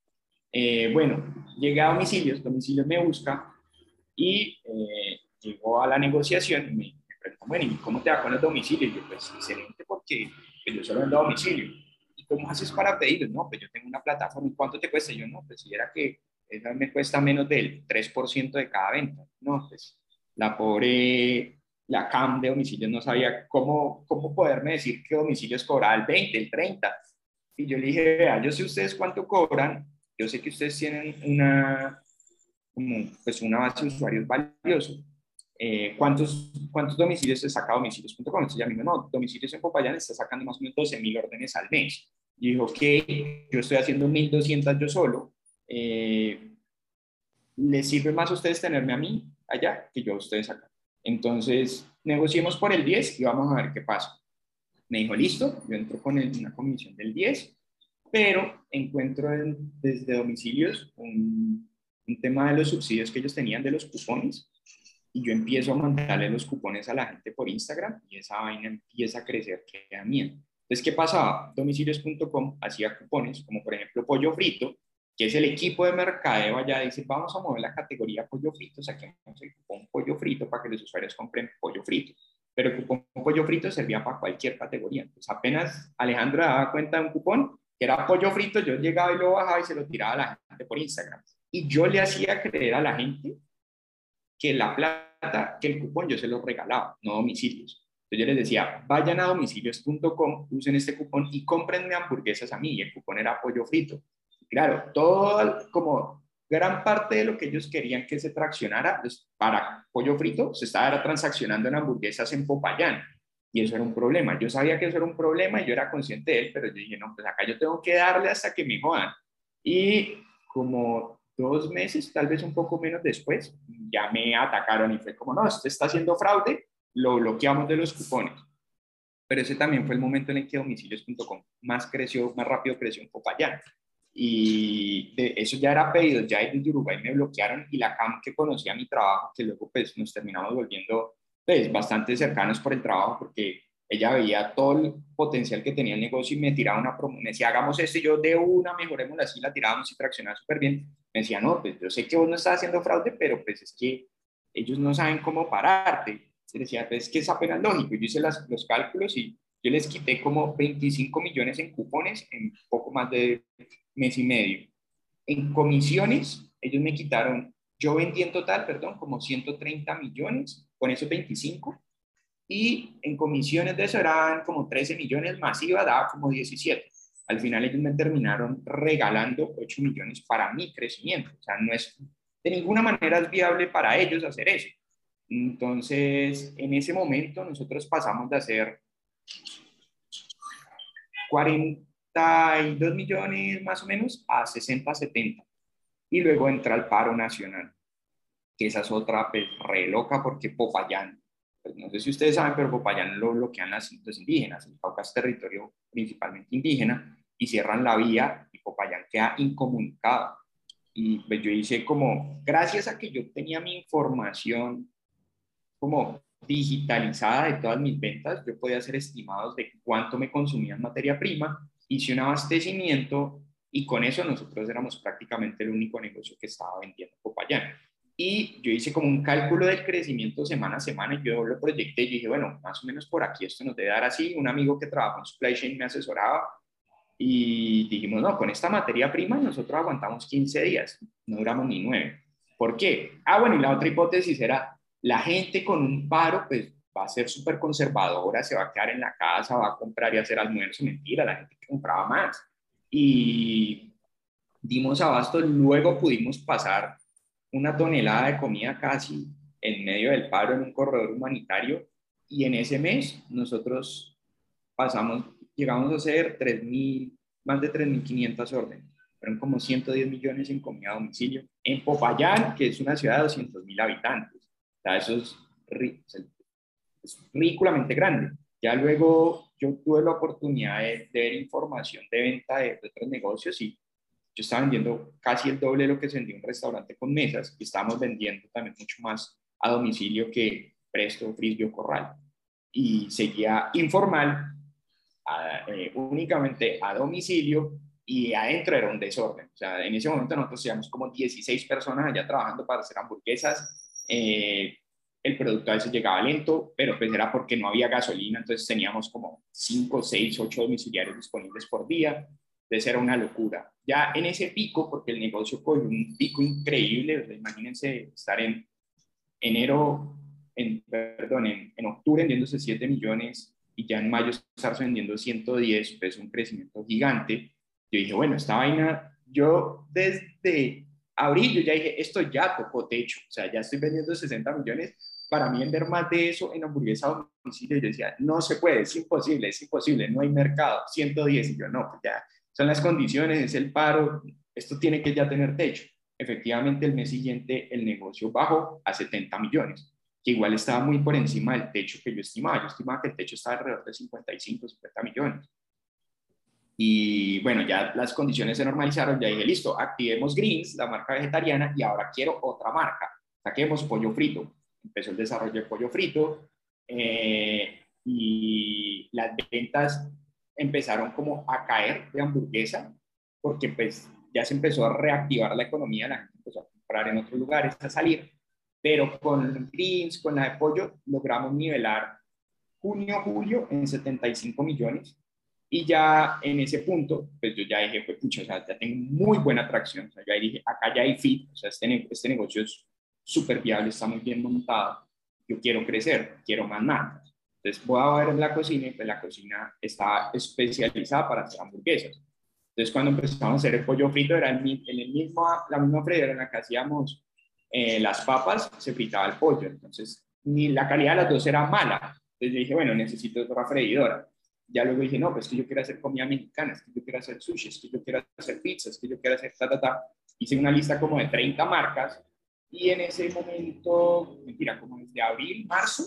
Eh, bueno, llegué a domicilios, domicilios me busca y eh, llegó a la negociación y me, preguntó, bueno, ¿y cómo te va con los domicilios? Y yo, pues excelente porque pues, yo solo vendo domicilio. ¿Y cómo haces para pedirlos? No, pues yo tengo una plataforma. ¿Y cuánto te cuesta? yo, no, pues si era que esa me cuesta menos del 3% de cada venta. No, pues la pobre, la CAM de domicilios no sabía cómo, cómo poderme decir que domicilios cobraba el 20, el 30. Y yo le dije, vea, yo sé ustedes cuánto cobran, yo sé que ustedes tienen una, pues una base de usuarios valioso. Eh, ¿cuántos, ¿Cuántos domicilios se saca domicilios.com? Entonces ya me dijo, no, domicilios en Popayán está sacando más o menos 12 mil órdenes al mes. Y dijo que yo estoy haciendo 1.200 yo solo. Eh, ¿Les sirve más a ustedes tenerme a mí allá que yo a ustedes acá? Entonces, negociemos por el 10 y vamos a ver qué pasa. Me dijo, listo, yo entro con una comisión del 10, pero encuentro desde domicilios un, un tema de los subsidios que ellos tenían de los cupones y yo empiezo a mandarle los cupones a la gente por Instagram y esa vaina empieza a crecer que da miedo. Entonces, ¿qué pasaba? Domicilios.com hacía cupones, como por ejemplo pollo frito, que es el equipo de mercadeo allá, dice, vamos a mover la categoría pollo frito, saquemos el cupón pollo frito para que los usuarios compren pollo frito. Pero el cupón pollo frito servía para cualquier categoría. Entonces, apenas Alejandro daba cuenta de un cupón que era pollo frito, yo llegaba y lo bajaba y se lo tiraba a la gente por Instagram. Y yo le hacía creer a la gente que la plata, que el cupón yo se lo regalaba, no domicilios. Entonces yo les decía, vayan a domicilios.com, usen este cupón y cómprenme hamburguesas a mí. Y el cupón era pollo frito. Claro, todo como gran parte de lo que ellos querían que se traccionara pues, para pollo frito se estaba transaccionando en hamburguesas en Popayán. Y eso era un problema. Yo sabía que eso era un problema y yo era consciente de él, pero yo dije, no, pues acá yo tengo que darle hasta que me jodan. Y como dos meses, tal vez un poco menos después, ya me atacaron y fue como, no, usted está haciendo fraude, lo bloqueamos de los cupones. Pero ese también fue el momento en el que domicilios.com más creció, más rápido creció en Popayán. Y de eso ya era pedido, ya desde Uruguay me bloquearon y la CAM que conocía mi trabajo, que luego pues nos terminamos volviendo pues bastante cercanos por el trabajo porque ella veía todo el potencial que tenía el negocio y me tiraba una promo, me decía, hagamos esto y yo de una, mejoremos así, la tirábamos y traccionaba súper bien. Me decía, no, pues yo sé que vos no estás haciendo fraude, pero pues es que ellos no saben cómo pararte. Se decía, pues es que es apenas lógico. Yo hice las, los cálculos y yo les quité como 25 millones en cupones en poco más de mes y medio. En comisiones, ellos me quitaron, yo vendí en total, perdón, como 130 millones, con esos 25 y en comisiones de eso eran como 13 millones masiva, daba como 17. Al final ellos me terminaron regalando 8 millones para mi crecimiento. O sea, no es de ninguna manera es viable para ellos hacer eso. Entonces, en ese momento nosotros pasamos de hacer 42 millones más o menos a 60, 70. Y luego entra el paro nacional, que esa es otra pues, re loca porque Popayán pues, no sé si ustedes saben, pero Popayán lo bloquean las los indígenas. El Cauca es territorio principalmente indígena y cierran la vía y Popayán queda incomunicado. Y pues yo hice como, gracias a que yo tenía mi información como digitalizada de todas mis ventas, yo podía hacer estimados de cuánto me consumía materia prima, hice un abastecimiento y con eso nosotros éramos prácticamente el único negocio que estaba vendiendo Popayán. Y yo hice como un cálculo del crecimiento semana a semana y yo lo proyecté y dije, bueno, más o menos por aquí esto nos debe dar así. Un amigo que trabaja en supply chain me asesoraba y dijimos, no, con esta materia prima nosotros aguantamos 15 días, no duramos ni 9. ¿Por qué? Ah, bueno, y la otra hipótesis era, la gente con un paro, pues va a ser súper conservadora, se va a quedar en la casa, va a comprar y hacer almuerzo. Mentira, la gente compraba más. Y dimos abasto, luego pudimos pasar una tonelada de comida casi en medio del paro en un corredor humanitario y en ese mes nosotros pasamos, llegamos a hacer 3.000, más de 3.500 órdenes. Fueron como 110 millones en comida a domicilio. En Popayán, que es una ciudad de 200.000 habitantes. O eso es, es ridículamente grande. Ya luego yo tuve la oportunidad de, ver información de venta de, otros negocios y yo estaba vendiendo casi el doble de lo que se vendía un restaurante con mesas y estábamos vendiendo también mucho más a domicilio que Presto, Frisbee o Corral. Y seguía informal, eh, únicamente a domicilio y adentro era un desorden. O sea, en ese momento nosotros teníamos como 16 personas allá trabajando para hacer hamburguesas. Eh, el producto a veces llegaba lento, pero pues era porque no había gasolina, entonces teníamos como 5, 6, 8 domiciliarios disponibles por día, entonces era una locura. Ya en ese pico, porque el negocio cogió un pico increíble, imagínense estar en enero, en, perdón, en, en octubre vendiéndose 7 millones y ya en mayo estarse vendiendo 110, pues un crecimiento gigante. Yo dije, bueno, esta vaina, yo desde abril yo ya dije, esto ya tocó techo, o sea, ya estoy vendiendo 60 millones, para mí vender más de eso en hamburguesa a domicilio, yo decía, no se puede, es imposible, es imposible, no hay mercado, 110, y yo no, pues ya son las condiciones, es el paro, esto tiene que ya tener techo. Efectivamente, el mes siguiente el negocio bajó a 70 millones, que igual estaba muy por encima del techo que yo estimaba. Yo estimaba que el techo estaba alrededor de 55, 50 millones. Y bueno, ya las condiciones se normalizaron, ya dije, listo, activemos Greens, la marca vegetariana, y ahora quiero otra marca. Saquemos pollo frito empezó el desarrollo de pollo frito eh, y las ventas empezaron como a caer de hamburguesa porque pues ya se empezó a reactivar la economía, la gente empezó a comprar en otros lugares, a salir, pero con greens, con la de pollo, logramos nivelar junio, julio en 75 millones. Y ya en ese punto, pues yo ya dije, pues pucha, o sea, ya tengo muy buena atracción, o sea, ya dije, acá ya hay fit, o sea, este, este negocio es súper viable, está muy bien montado, yo quiero crecer, quiero más marcas. Entonces voy a ver en la cocina y pues la cocina está especializada para hacer hamburguesas. Entonces cuando empezamos a hacer el pollo frito era en el mismo, la misma freidora en la que hacíamos eh, las papas, se fritaba el pollo. Entonces ni la calidad de las dos era mala. Entonces dije, bueno, necesito otra freidora. Ya luego dije, no, pues que yo quiero hacer comida mexicana, es que yo quiero hacer sushi, es que yo quiero hacer pizzas, es que yo quiero hacer ta, ta, ta. Hice una lista como de 30 marcas y en ese momento, mentira, como desde abril, marzo,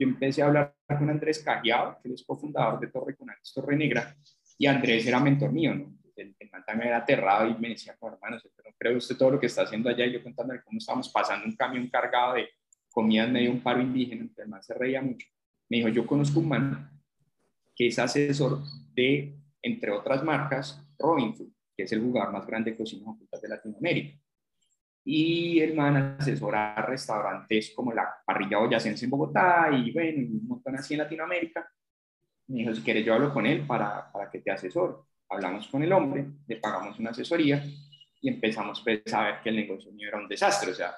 yo empecé a hablar con Andrés Cajiao, que es cofundador de Torre Conales Torre Negra, y Andrés era mentor mío, ¿no? El, el man también era aterrado y me decía, como hermano, no creo usted todo lo que está haciendo allá, y yo contándole cómo estábamos pasando un camión cargado de comida medio de un paro indígena, el man se reía mucho. Me dijo, yo conozco un man que es asesor de, entre otras marcas, Robin Food, que es el lugar más grande de cocina ocultas de Latinoamérica y el man asesora restaurantes como la parrilla boyacense en Bogotá y bueno, un montón así en Latinoamérica. Me dijo, si quieres yo hablo con él para, para que te asesore. Hablamos con el hombre, le pagamos una asesoría y empezamos pues, a ver que el negocio mío era un desastre, o sea,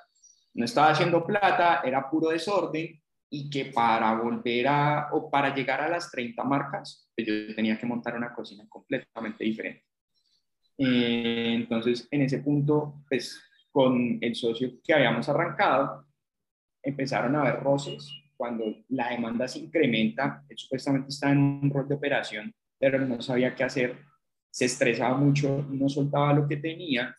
no estaba haciendo plata, era puro desorden y que para volver a, o para llegar a las 30 marcas, pues yo tenía que montar una cocina completamente diferente. Eh, entonces, en ese punto, pues con el socio que habíamos arrancado, empezaron a haber roces. Cuando la demanda se incrementa, él supuestamente estaba en un rol de operación, pero no sabía qué hacer, se estresaba mucho, no soltaba lo que tenía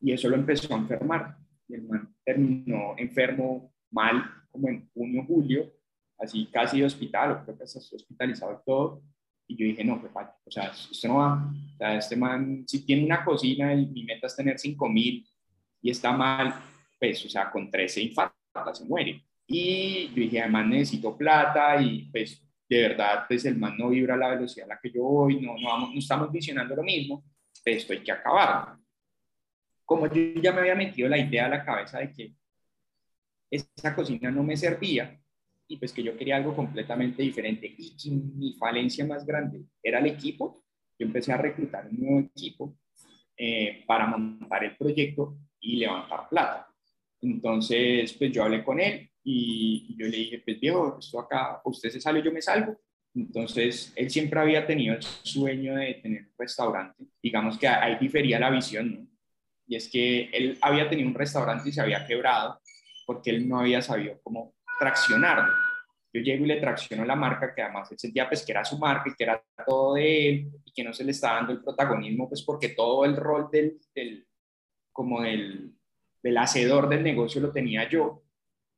y eso lo empezó a enfermar. Y el man terminó enfermo mal, como en junio, julio, así casi de hospital, o creo que se hospitalizado y todo. Y yo dije, no, pues, o sea, esto no va. O sea, este man, si tiene una cocina y mi meta es tener 5 mil, y está mal, pues, o sea, con 13 infartos se muere. Y yo dije, además necesito plata y pues de verdad, pues el man no vibra a la velocidad a la que yo voy, no, no, vamos, no estamos visionando lo mismo, pues esto hay que acabar. Como yo ya me había metido la idea a la cabeza de que esa cocina no me servía y pues que yo quería algo completamente diferente y que mi falencia más grande era el equipo, yo empecé a reclutar un nuevo equipo eh, para montar el proyecto y levantar plata. Entonces, pues yo hablé con él y, yo le dije, pues viejo, esto acá, usted se sale, yo me salgo. Entonces, él siempre había tenido el sueño de tener un restaurante. Digamos que ahí difería la visión, ¿no? y es que él había tenido un restaurante y se había quebrado porque él no había sabido cómo traccionarlo. Yo llego y le tracciono la marca, que además él sentía pues que era su marca y que era todo de él y que no se le estaba dando el protagonismo, pues porque todo el rol del, del como del, del hacedor del negocio lo tenía yo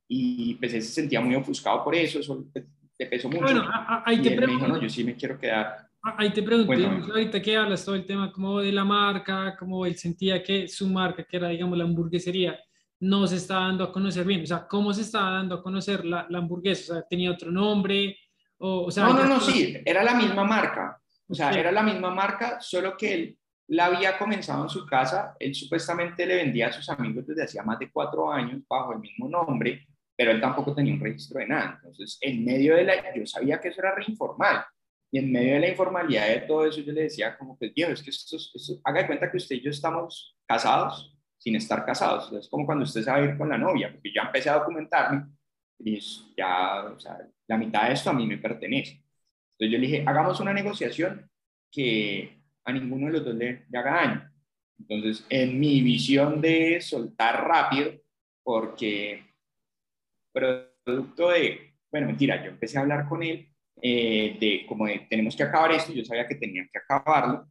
y pues él se sentía muy ofuscado por eso, eso le pesó mucho. Bueno, ahí te dijo, no, yo sí me quiero quedar. Ahí te pregunto, ahorita que hablas todo el tema como de la marca, como él sentía que su marca, que era digamos la hamburguesería, no se está dando a conocer bien, o sea, ¿cómo se estaba dando a conocer la, la hamburguesa? O sea, ¿tenía otro nombre? O, o sea, no, no, no, sí, era la misma marca, o sea, era la misma marca, solo que él la había comenzado en su casa, él supuestamente le vendía a sus amigos desde hacía más de cuatro años bajo el mismo nombre, pero él tampoco tenía un registro de nada. Entonces, en medio de la, yo sabía que eso era reinformal, y en medio de la informalidad de todo eso, yo le decía como que, Dios, es que esto, esto, haga de cuenta que usted y yo estamos casados sin estar casados. Es como cuando usted se va a ir con la novia, porque ya empecé a documentarme y ya, o sea, la mitad de esto a mí me pertenece. Entonces yo le dije, hagamos una negociación que a ninguno de los dos le, le haga daño. Entonces, en mi visión de soltar rápido, porque producto de, bueno, mentira, yo empecé a hablar con él eh, de como de, tenemos que acabar esto, yo sabía que tenía que acabarlo,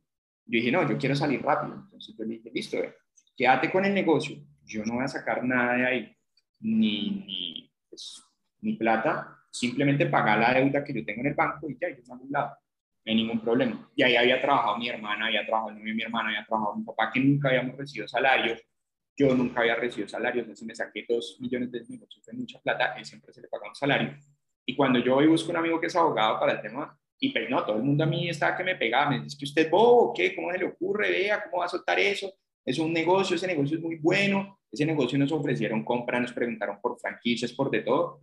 yo dije, no, yo quiero salir rápido, entonces yo le dije, listo, quédate con el negocio, yo no voy a sacar nada de ahí, ni, ni, pues, ni plata, simplemente pagar la deuda que yo tengo en el banco y ya, yo me un lado, no hay ningún problema. Y ahí había trabajado mi hermana, había trabajado mi hermana, había trabajado mi papá, que nunca habíamos recibido salarios, yo nunca había recibido salarios, entonces me saqué dos millones de minutos, fue mucha plata, él siempre se le paga un salario. Y cuando yo voy y busco un amigo que es abogado para el tema, y pues no, todo el mundo a mí estaba que me pegaba, me dice, que usted bobo, ¿qué? ¿Cómo se le ocurre? Vea, ¿cómo va a soltar eso? Es un negocio, ese negocio es muy bueno, ese negocio nos ofrecieron compra, nos preguntaron por franquicias, por de todo.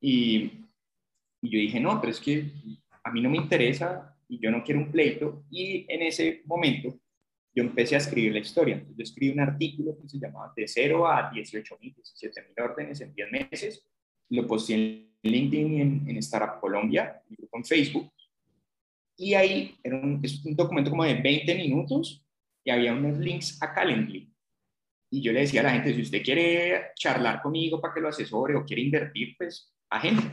Y, y yo dije, no, pero es que a mí no me interesa y yo no quiero un pleito. Y en ese momento yo empecé a escribir la historia. Entonces, yo escribí un artículo que se llamaba De 0 a 18 mil, 17 mil órdenes en 10 meses. Lo posté en LinkedIn y en, en Startup Colombia, mi grupo en Facebook. Y ahí era un, es un documento como de 20 minutos y había unos links a Calendly. Y yo le decía a la gente, si usted quiere charlar conmigo para que lo asesore o quiere invertir, pues agente.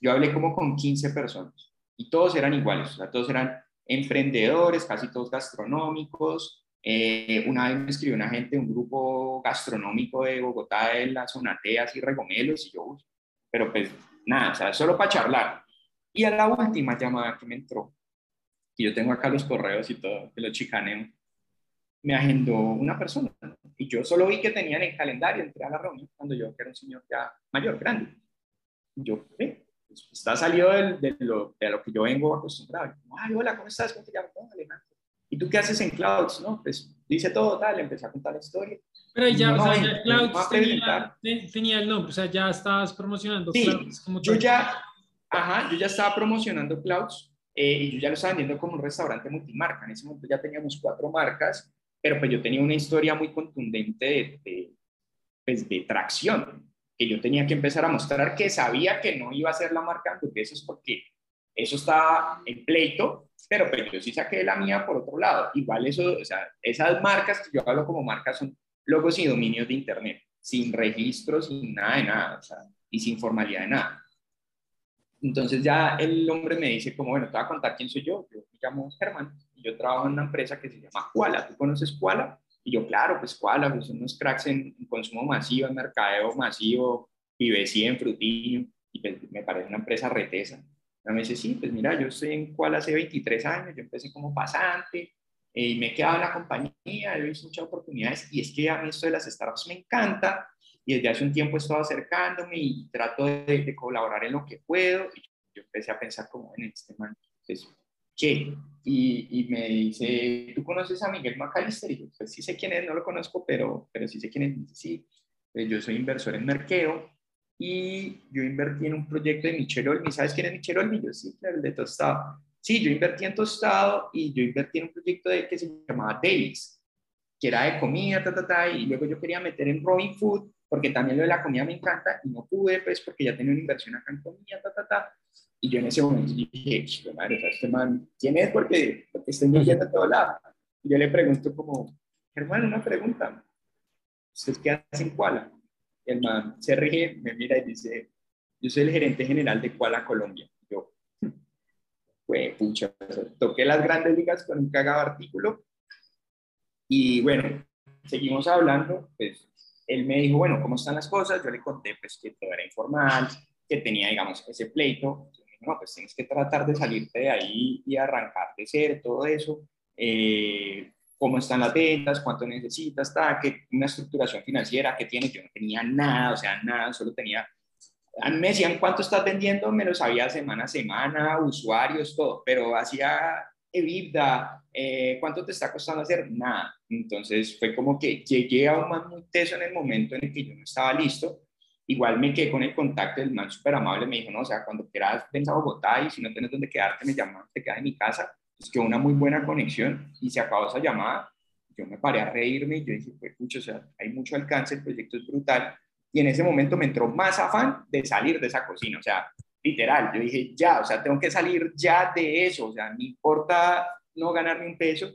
Yo hablé como con 15 personas y todos eran iguales, o sea, todos eran emprendedores, casi todos gastronómicos. Eh, una vez me escribió una gente de un grupo gastronómico de Bogotá, de la zona T, así regomelos, y yo, pero pues nada, o sea, solo para charlar. Y a la última llamada que me entró, y yo tengo acá los correos y todo, que lo chicaneo, me agendó una persona. Y yo solo vi que tenían en calendario, entré a la reunión cuando yo era un señor ya mayor, grande. Y yo, eh, está salido de, lo, de lo que yo vengo acostumbrado. Ay, hola, ¿cómo estás? ¿Cómo te llamas? ¿Y tú qué haces en Clouds? No, pues dice todo tal, empecé a contar la historia. Pero ya, o sea, ya Clouds tenía, el nombre, o sea, ya estabas promocionando sí, Clouds. Como yo ya, ajá, yo ya estaba promocionando Clouds eh, y yo ya lo estaba vendiendo como un restaurante multimarca. En ese momento ya teníamos cuatro marcas, pero pues yo tenía una historia muy contundente de, de, pues, de tracción que yo tenía que empezar a mostrar que sabía que no iba a ser la marca es porque eso está en pleito, pero pues yo sí saqué la mía por otro lado. Igual eso, o sea, esas marcas que yo hablo como marcas son logos y dominios de Internet, sin registro, sin nada de nada, o sea, y sin formalidad de nada. Entonces ya el hombre me dice como, bueno, te voy a contar quién soy yo. Yo me llamo Germán y yo trabajo en una empresa que se llama Kuala. ¿Tú conoces Kuala? Y yo, claro, pues cuál, pues son unos cracks en, consumo masivo, en mercadeo masivo, Vivecí en Frutiño, y pues me parece una empresa retesa. Me dice, sí, pues mira, yo estoy en cuál hace 23 años, yo empecé como pasante, eh, y me he quedado en la compañía, he visto muchas oportunidades, y es que a mí esto de las startups me encanta, y desde hace un tiempo he estado acercándome y trato de, de colaborar en lo que puedo, y yo empecé a pensar como en este man, pues ¿qué? Y, y, me dice, ¿tú conoces a Miguel McAllister? Y yo, pues sí sé quién es, no lo conozco, pero, pero sí sé quién es. Dice, sí, pues yo soy inversor en Merkeo y yo invertí en un proyecto de Michel Olmi. ¿Sabes quién es Michel Olmi? Yo sí, el de Tostado. Sí, yo invertí en Tostado y yo invertí en un proyecto de, que se llamaba Davis, que era de comida, ta, ta, ta, y luego yo quería meter en Robin Food, porque también lo de la comida me encanta, y no pude, pues, porque ya tenía una inversión acá en comida, ta, ta, ta. Y yo en ese momento dije, madre, este man, ¿quién es? Porque, porque estoy viendo a todo lado. Y yo le pregunto como, hermano, una pregunta. ¿ustedes qué hacen Kuala? El man se ríe, me mira y dice, yo soy el gerente general de Kuala Colombia. Yo, pues, pucha, toqué las grandes ligas con un cagado artículo. Y bueno, seguimos hablando, pues él me dijo, bueno, ¿cómo están las cosas? Yo le conté pues que todo era informal, que tenía, digamos, ese pleito. No, pues tienes que tratar de salirte de ahí y arrancar de ser todo eso. Eh, ¿Cómo están las ventas? ¿Cuánto necesitas? Ta, que una estructuración financiera que tienes. Yo no tenía nada, o sea, nada, solo tenía... Me decían, ¿cuánto estás vendiendo? Me lo sabía semana a semana, usuarios, todo, pero hacía EBITDA, eh, ¿cuánto te está costando hacer? Nada. Entonces fue como que llegué a un man muy teso en el momento en el que yo no estaba listo. Igual me quedé con el contacto del man súper amable, me dijo, no, o sea, cuando quieras ven a Bogotá y si no tienes dónde quedarte, me llamas, te quedas en mi casa. Es que una muy buena conexión y se acabó esa llamada. Yo me paré a reírme y yo dije, pues, mucho, o sea, hay mucho alcance, el proyecto es brutal. Y en ese momento me entró más afán de salir de esa cocina, o sea, literal, yo dije, ya, o sea, tengo que salir ya de eso, o sea, no importa no ganarme un peso.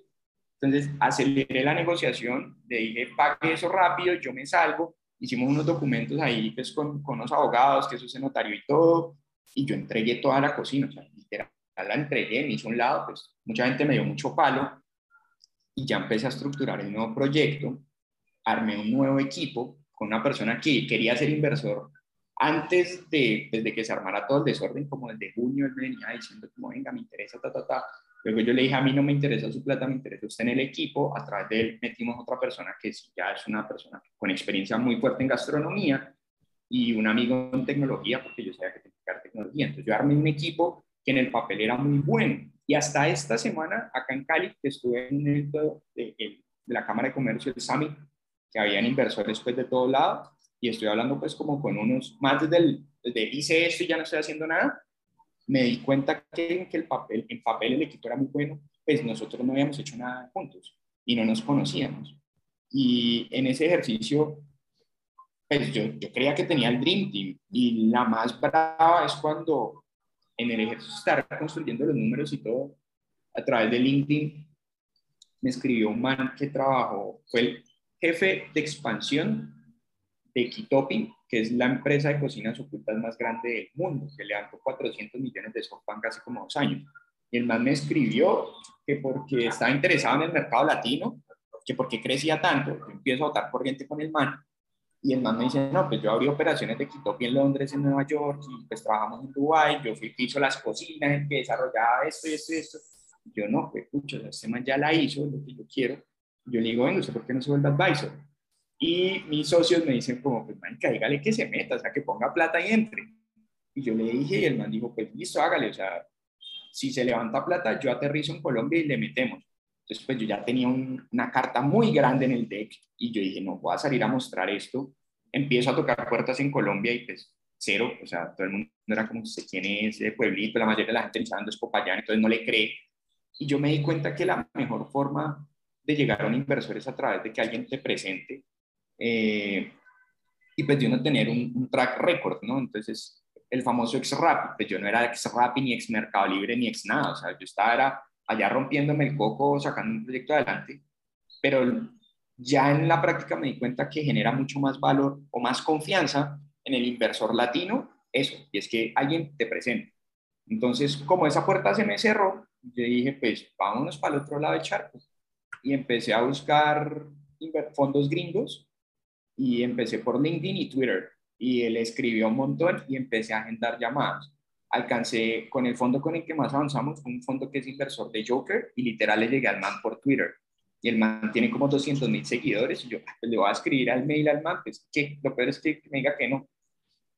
Entonces, aceleré la negociación, le dije, pague eso rápido, yo me salgo, hicimos unos documentos ahí pues, con, con los abogados, que eso se notario y todo, y yo entregué toda la cocina, o sea, literal, la entregué, me hizo un lado, pues mucha gente me dio mucho palo, y ya empecé a estructurar el nuevo proyecto, armé un nuevo equipo con una persona que quería ser inversor antes de, pues, que se armara todo el desorden, como desde junio, él me venía diciendo como, venga, me interesa, ta, ta, ta. Luego yo le dije, a mí no me interesa su plata, me interesa usted en el equipo. A través de él metimos otra persona que ya es una persona con experiencia muy fuerte en gastronomía y un amigo en tecnología, porque yo sabía que tenía que dar tecnología. Entonces yo armé un equipo que en el papel era muy bueno. Y hasta esta semana, acá en Cali, que estuve en el de, de, la Cámara de Comercio del Summit, que habían inversores pues de todo lado, y estoy hablando pues como con unos, más desde el, desde hice esto y ya no estoy haciendo nada, me di cuenta que, que el papel, en papel el equipo era muy bueno, pues nosotros no habíamos hecho nada juntos y no nos conocíamos. Y en ese ejercicio, pues yo, yo creía que tenía el Dream Team y la más brava es cuando en el ejercicio estar construyendo los números y todo, a través de LinkedIn, me escribió un man que trabajó, fue el jefe de expansión de Kitopi, que es la empresa de cocinas ocultas más grande del mundo, que levantó 400 millones de SoftBank hace como dos años. Y el man me escribió que porque estaba interesado en el mercado latino, que porque crecía tanto, yo empiezo a votar corriente con el man, y el man me dice, no, pues yo abrí operaciones de Kitopi en Londres, en Nueva York, y pues trabajamos en Dubai, yo fui que hizo las cocinas, el que desarrollaba esto y esto y esto. yo no, pues, pucha, este man ya la hizo, lo que yo quiero. Yo le digo, bueno, ¿usted por qué no se vuelve advisor? Y mis socios me dicen como, pues, man, dígale que se meta, o sea, que ponga plata y entre. Y yo le dije, y el man dijo, pues, listo, hágale, o sea, si se levanta plata, yo aterrizo en Colombia y le metemos. Entonces, pues, yo ya tenía una carta muy grande en el deck y yo dije, no, voy a salir a mostrar esto. Empiezo a tocar puertas en Colombia y pues, cero, o sea, todo el mundo era como, ¿se quién es ese pueblito? La mayoría de la gente pensando es Popayán, entonces no le cree. Y yo me di cuenta que la mejor forma de llegar a un inversor es a través de que alguien te presente eh, y pues de uno tener un, track record, ¿no? Entonces, el famoso ex-rap, pues yo no era ex-rap ni ex-mercado libre ni ex nada, o sea, yo estaba allá rompiéndome el coco, sacando un proyecto adelante, pero ya en la práctica me di cuenta que genera mucho más valor o más confianza en el inversor latino, eso, y es que alguien te presente. Entonces, como esa puerta se me cerró, yo dije, pues vámonos para el otro lado del charco. Y empecé a buscar fondos gringos y empecé por LinkedIn y Twitter y él escribió un montón y empecé a agendar llamadas. Alcancé con el fondo con el que más avanzamos, un fondo que es inversor de Joker y literal le llegué al man por Twitter. Y el man tiene como 200 mil seguidores y yo pues, le voy a escribir al mail al man, pues que lo peor es que me diga que no.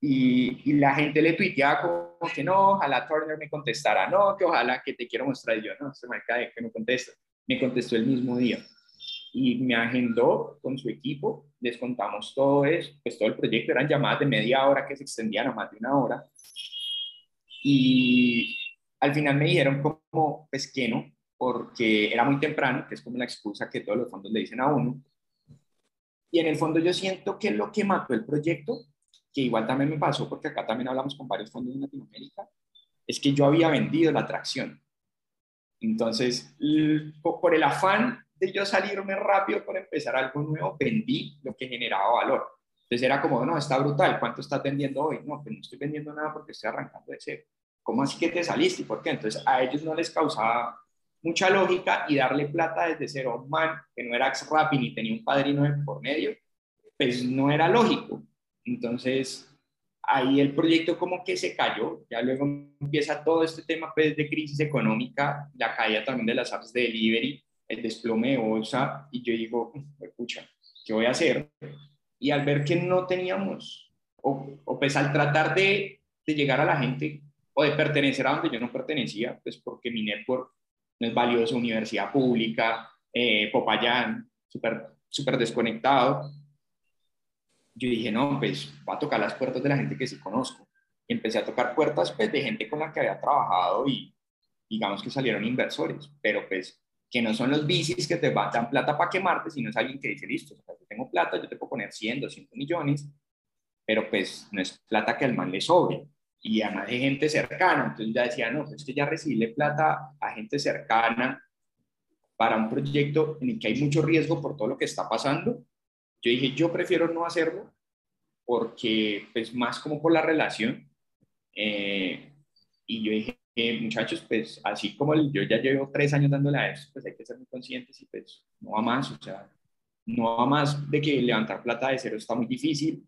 Y, y, la gente le tuiteaba como que no, ojalá Turner me contestara, no, que ojalá que te quiero mostrar. Y yo, no, se me cae que no contesta. Me contestó el mismo día y me agendó con su equipo, les contamos todo eso, pues todo el proyecto eran llamadas de media hora que se extendían a más de una hora. Y al final me dijeron como, pues que no, porque era muy temprano, que es como la excusa que todos los fondos le dicen a uno. Y en el fondo yo siento que lo que mató el proyecto, que igual también me pasó, porque acá también hablamos con varios fondos de Latinoamérica, es que yo había vendido la atracción. Entonces, por el afán de yo salirme rápido para empezar algo nuevo, vendí lo que generaba valor. Entonces era como, no, está brutal, ¿cuánto está vendiendo hoy? No, pues no estoy vendiendo nada porque estoy arrancando de cero. ¿Cómo así que te saliste? ¿Y por qué? Entonces a ellos no les causaba mucha lógica y darle plata desde cero a un man que no era ex Rappi ni tenía un padrino de por medio, pues no era lógico. Entonces ahí el proyecto como que se cayó, ya luego empieza todo este tema pues, de crisis económica, la caída también de las apps de delivery, el desplome de bolsa, y yo digo, escucha, ¿qué voy a hacer? Y al ver que no teníamos, o, o pues al tratar de, de, llegar a la gente, o de pertenecer a donde yo no pertenecía, pues porque mi network no es valioso, universidad pública, eh, Popayán, súper super desconectado, yo dije, no, pues voy a tocar las puertas de la gente que sí conozco. Y empecé a tocar puertas pues, de gente con la que había trabajado y digamos que salieron inversores, pero pues que no son los bicis que te dan plata para quemarte, sino es alguien que dice, listo, yo tengo plata, yo te puedo poner 100, 200 millones, pero pues no es plata que al man le sobre. Y además de gente cercana, entonces ya decía, no, pues que ya recibirle plata a gente cercana para un proyecto en el que hay mucho riesgo por todo lo que está pasando, yo dije, yo prefiero no hacerlo porque, pues, más como por la relación. Eh, y yo dije, eh, muchachos, pues, así como yo ya llevo tres años dándole a eso, pues hay que ser muy conscientes y, pues, no va más, o sea, no va más de que levantar plata de cero está muy difícil.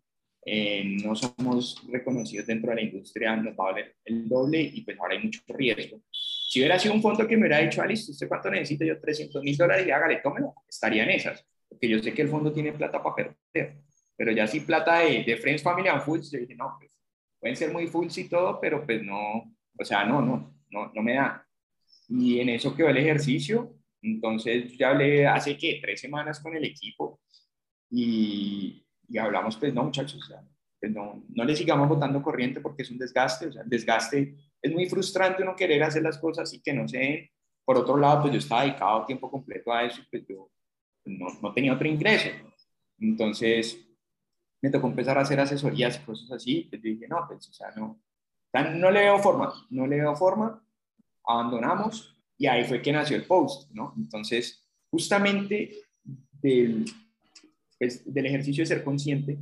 Eh, no somos reconocidos dentro de la industria, nos va a valer el doble y pues ahora hay mucho riesgo. Si hubiera sido un fondo que me hubiera dicho, listo, ¿usted cuánto necesita? Yo 300 mil dólares y hágale, tómelo, estaría en esas porque yo sé que el fondo tiene plata para perder, pero ya si plata de, de Friends, Family and Foods, yo dije, no, pues pueden ser muy full y todo, pero pues no, o sea, no, no, no, no me da. Y en eso quedó el ejercicio, entonces ya hablé hace que tres semanas con el equipo y, y hablamos, pues no, muchachos, pues no, no le sigamos botando corriente porque es un desgaste, o sea, el desgaste es muy frustrante uno querer hacer las cosas y que no se Por otro lado, pues yo estaba dedicado tiempo completo a eso, pues yo no, no tenía otro ingreso. Entonces, me tocó empezar a hacer asesorías y cosas así. Pues dije, no, pues, o sea, no, no le veo forma, no le veo forma, abandonamos y ahí fue que nació el post, ¿no? Entonces, justamente del, pues, del ejercicio de ser consciente,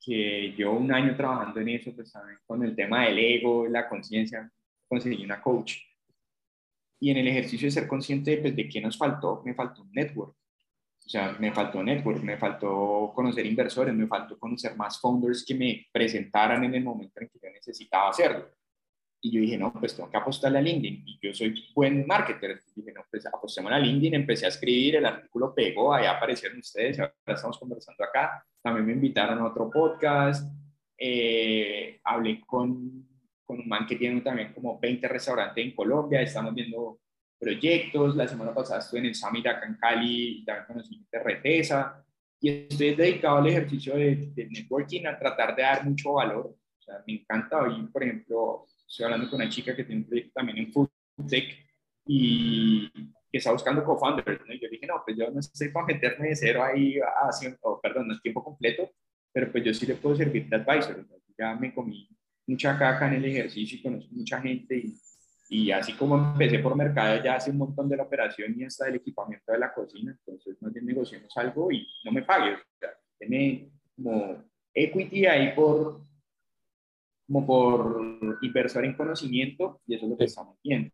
que yo un año trabajando en eso, pues con el tema del ego, la conciencia, conseguí una coach. Y en el ejercicio de ser consciente pues, de qué nos faltó, me faltó un network. O sea, me faltó network, me faltó conocer inversores, me faltó conocer más founders que me presentaran en el momento en que yo necesitaba hacerlo. Y yo dije, no, pues tengo que apostarle a LinkedIn. Y yo soy buen marketer. Dije, no, pues apostemos a LinkedIn. Empecé a escribir, el artículo pegó, ahí aparecieron ustedes, ahora estamos conversando acá. También me invitaron a otro podcast. Eh, hablé con, con un man que tiene también como 20 restaurantes en Colombia. Estamos viendo proyectos. La semana pasada estuve en el Summit acá en Cali, también conocí Retesa. Y estoy dedicado al ejercicio de, networking, a tratar de dar mucho valor. O sea, me encanta hoy, por ejemplo, estoy hablando con una chica que tiene un proyecto también en Food Tech y que está buscando co-founders. ¿no? Yo dije, no, pues yo no estoy para meterme de cero ahí, a, oh, perdón, no es tiempo completo, pero pues yo sí le puedo servir de advisor. Ya me comí mucha caca en el ejercicio y conozco mucha gente y y así como empecé por mercado, ya hace un montón de la operación y hasta del equipamiento de la cocina, entonces más bien negociamos algo y no me pague. O sea, tiene como equity ahí por, como por inversor en conocimiento y eso es lo que estamos viendo.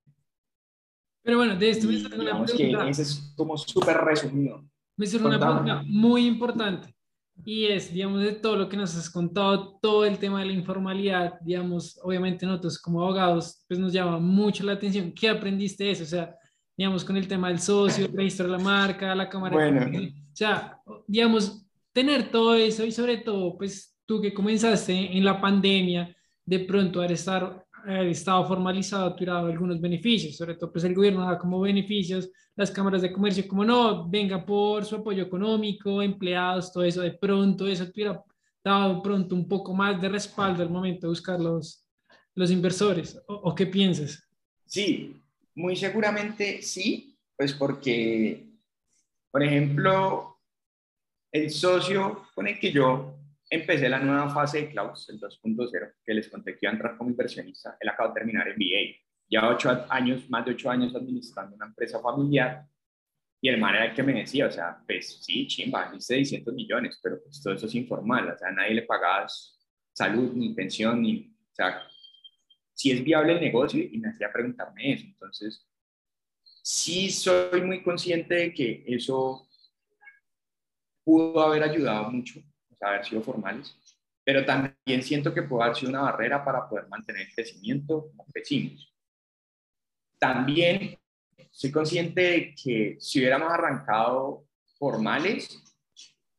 Pero bueno, de esto me sale una pregunta. Que ese es como súper resumido. Me sale una pregunta muy importante y es, digamos, de todo lo que nos has contado, todo el tema de la informalidad, digamos, obviamente nosotros como abogados, pues nos llama mucho la atención. ¿Qué aprendiste de eso? O sea, digamos, con el tema del socio, el registro de la marca, la cámara. Bueno. O sea, digamos, tener todo eso y sobre todo, pues tú que comenzaste en la pandemia, de pronto al estar el Estado formalizado ha algunos beneficios, sobre todo pues el gobierno da como beneficios, las cámaras de comercio como no, venga por su apoyo económico, empleados, todo eso, de pronto eso hubiera dado pronto un poco más de respaldo al momento de buscar los, los inversores, ¿O, qué piensas? Sí, muy seguramente sí, pues porque, por ejemplo, el socio con el que yo empecé la nueva fase de Klaus, el 2.0, que les conté que iba a entrar como inversionista. Él acaba de terminar MBA. Ya ocho años, más de ocho años administrando una empresa familiar. Y el man era el que me decía, o sea, pues sí, chimba, hice 600 millones, pero pues todo eso es informal, o sea, nadie le pagaba salud, ni pensión, ni, o sea, si es viable el negocio y me hacía preguntarme eso. Entonces, sí soy muy consciente de que eso pudo haber ayudado mucho, sea, haber sido formales, pero también siento que puede haber sido una barrera para poder mantener el crecimiento como crecimos. También soy consciente de que si hubiéramos arrancado formales,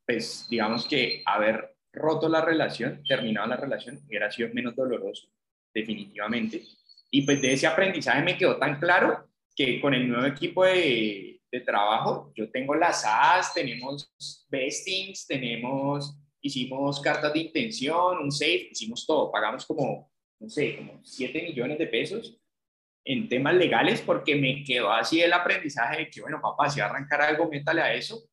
pues digamos que haber roto la relación, terminado la relación, hubiera sido menos doloroso, definitivamente. Y pues de ese aprendizaje me quedó tan claro que con el nuevo equipo de, de trabajo, yo tengo las AS, tenemos vestings, tenemos hicimos cartas de intención, un safe, hicimos todo, pagamos como, no sé, como 7 millones de pesos en temas legales porque me quedó así el aprendizaje de que, bueno, papá, si va a arrancar algo, métale a eso.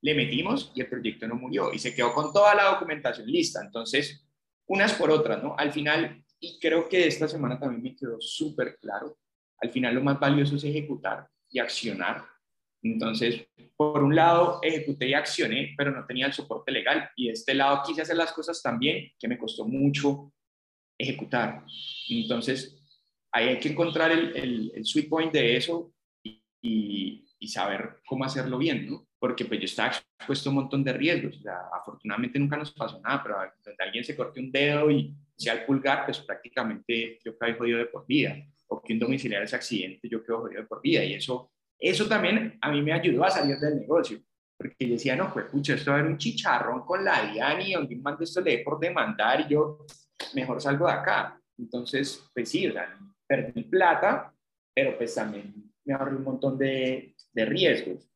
Le metimos y el proyecto no murió y se quedó con toda la documentación lista. Entonces, unas por otras, ¿no? Al final, y creo que esta semana también me quedó súper claro, al final lo más valioso es ejecutar y accionar entonces, por un lado, ejecuté y accioné, pero no tenía el soporte legal. Y de este lado quise hacer las cosas también, que me costó mucho ejecutar. Entonces, ahí hay que encontrar el, sweet point de eso y, saber cómo hacerlo bien, ¿no? Porque pues yo estaba expuesto a un montón de riesgos. O afortunadamente nunca nos pasó nada, pero donde alguien se corte un dedo y sea el pulgar, pues prácticamente yo quedé jodido de por vida. O que un domiciliario se accidente, yo quedo jodido de por vida. Y eso eso también a mí me ayudó a salir del negocio, porque decía, no, pues, pucha, esto va a haber un chicharrón con la Diani, donde un mando esto le dé por demandar y yo mejor salgo de acá. Entonces, pues sí, o sea, perdí plata, pero pues también me ahorré un montón de, de riesgos.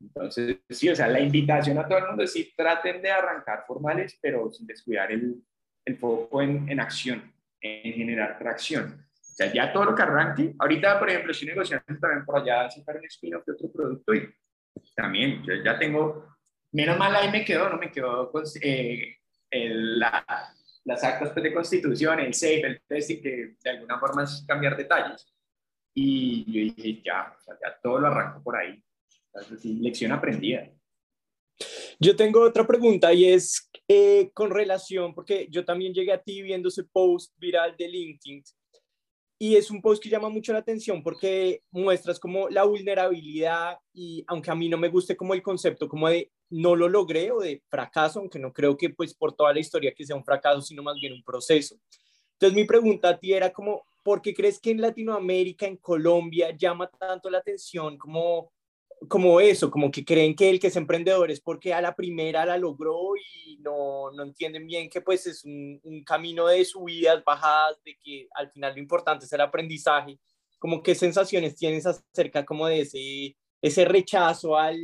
Entonces, sí, o sea, la invitación a todo el mundo es sí, traten de arrancar formales, pero sin descuidar el, el foco en, en acción, en generar tracción sea, ya todo lo que arranque, ahorita, por ejemplo, estoy negociando también por allá sacar un spin-off de otro producto y también, yo ya tengo, menos mal ahí me quedó, no me quedó con eh, la, las actas pues, de constitución, el SAFE, el testing, que de alguna forma es cambiar detalles. Y yo dije, ya, o sea, ya todo lo arranco por ahí. Entonces, sí, lección aprendida. Yo tengo otra pregunta y es eh, con relación, porque yo también llegué a ti viendo ese post viral de LinkedIn y es un post que llama mucho la atención porque muestras como la vulnerabilidad y aunque a mí no me guste como el concepto como de no lo logré o de fracaso, aunque no creo que pues por toda la historia que sea un fracaso, sino más bien un proceso. Entonces mi pregunta a ti era como, ¿por qué crees que en Latinoamérica, en Colombia, llama tanto la atención como como eso, como que creen que el que es emprendedor es porque a la primera la logró y no, no entienden bien que pues es un, un, camino de subidas, bajadas, de que al final lo importante es el aprendizaje. Como qué sensaciones tienes acerca como de ese, ese rechazo al,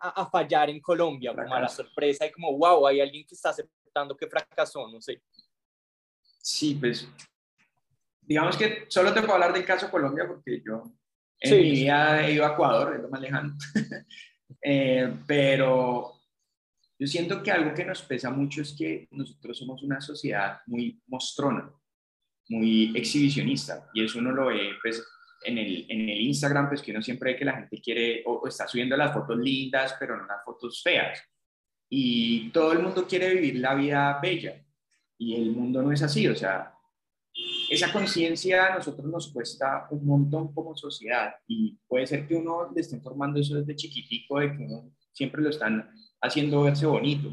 a, a fallar en Colombia, como a la sorpresa y como, wow, hay alguien que está aceptando que fracasó, no sé. Sí, pues digamos que solo te puedo hablar del caso Colombia porque yo en mi vida he ido a Ecuador, es lo más lejano. [LAUGHS] Eh, pero yo siento que algo que nos pesa mucho es que nosotros somos una sociedad muy mostrona, muy exhibicionista, y eso uno lo ve pues, en, el, en el Instagram, pues que uno siempre ve que la gente quiere o, está subiendo las fotos lindas, pero no las fotos feas. Y todo el mundo quiere vivir la vida bella, y el mundo no es así, o sea, esa conciencia a nosotros nos cuesta un montón como sociedad y puede ser que uno le esté formando eso desde chiquitico, de que uno siempre lo están haciendo verse bonito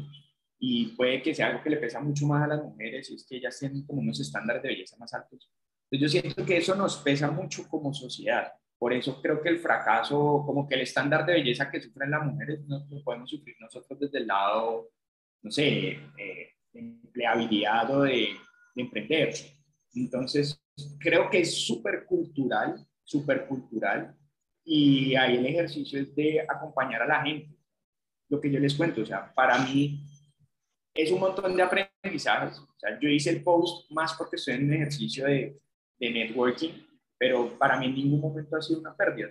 y puede que sea algo que le pesa mucho más a las mujeres y es que ellas tienen como unos estándares de belleza más altos. Entonces yo siento que eso nos pesa mucho como sociedad. Por eso creo que el fracaso, como que el estándar de belleza que sufren las mujeres, no lo podemos sufrir nosotros desde el lado, no sé, eh, de empleabilidad o de, de emprender entonces, creo que es súper cultural, súper cultural, y ahí el ejercicio es de acompañar a la gente. Lo que yo les cuento, o sea, para mí es un montón de aprendizajes. O sea, yo hice el post más porque estoy en un ejercicio de, de networking, pero para mí en ningún momento ha sido una pérdida.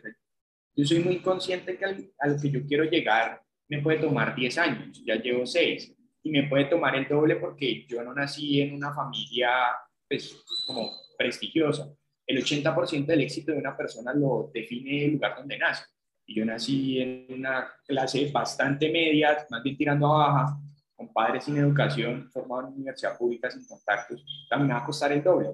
yo soy muy consciente que a lo que yo quiero llegar me puede tomar 10 años, ya llevo 6, y me puede tomar el doble porque yo no nací en una familia pues, como prestigiosa. El 80% del éxito de una persona lo define el lugar donde nace. Y yo nací en una clase bastante media, más bien tirando a baja, con padres sin educación, formado en universidad pública sin contactos, también va a costar el doble.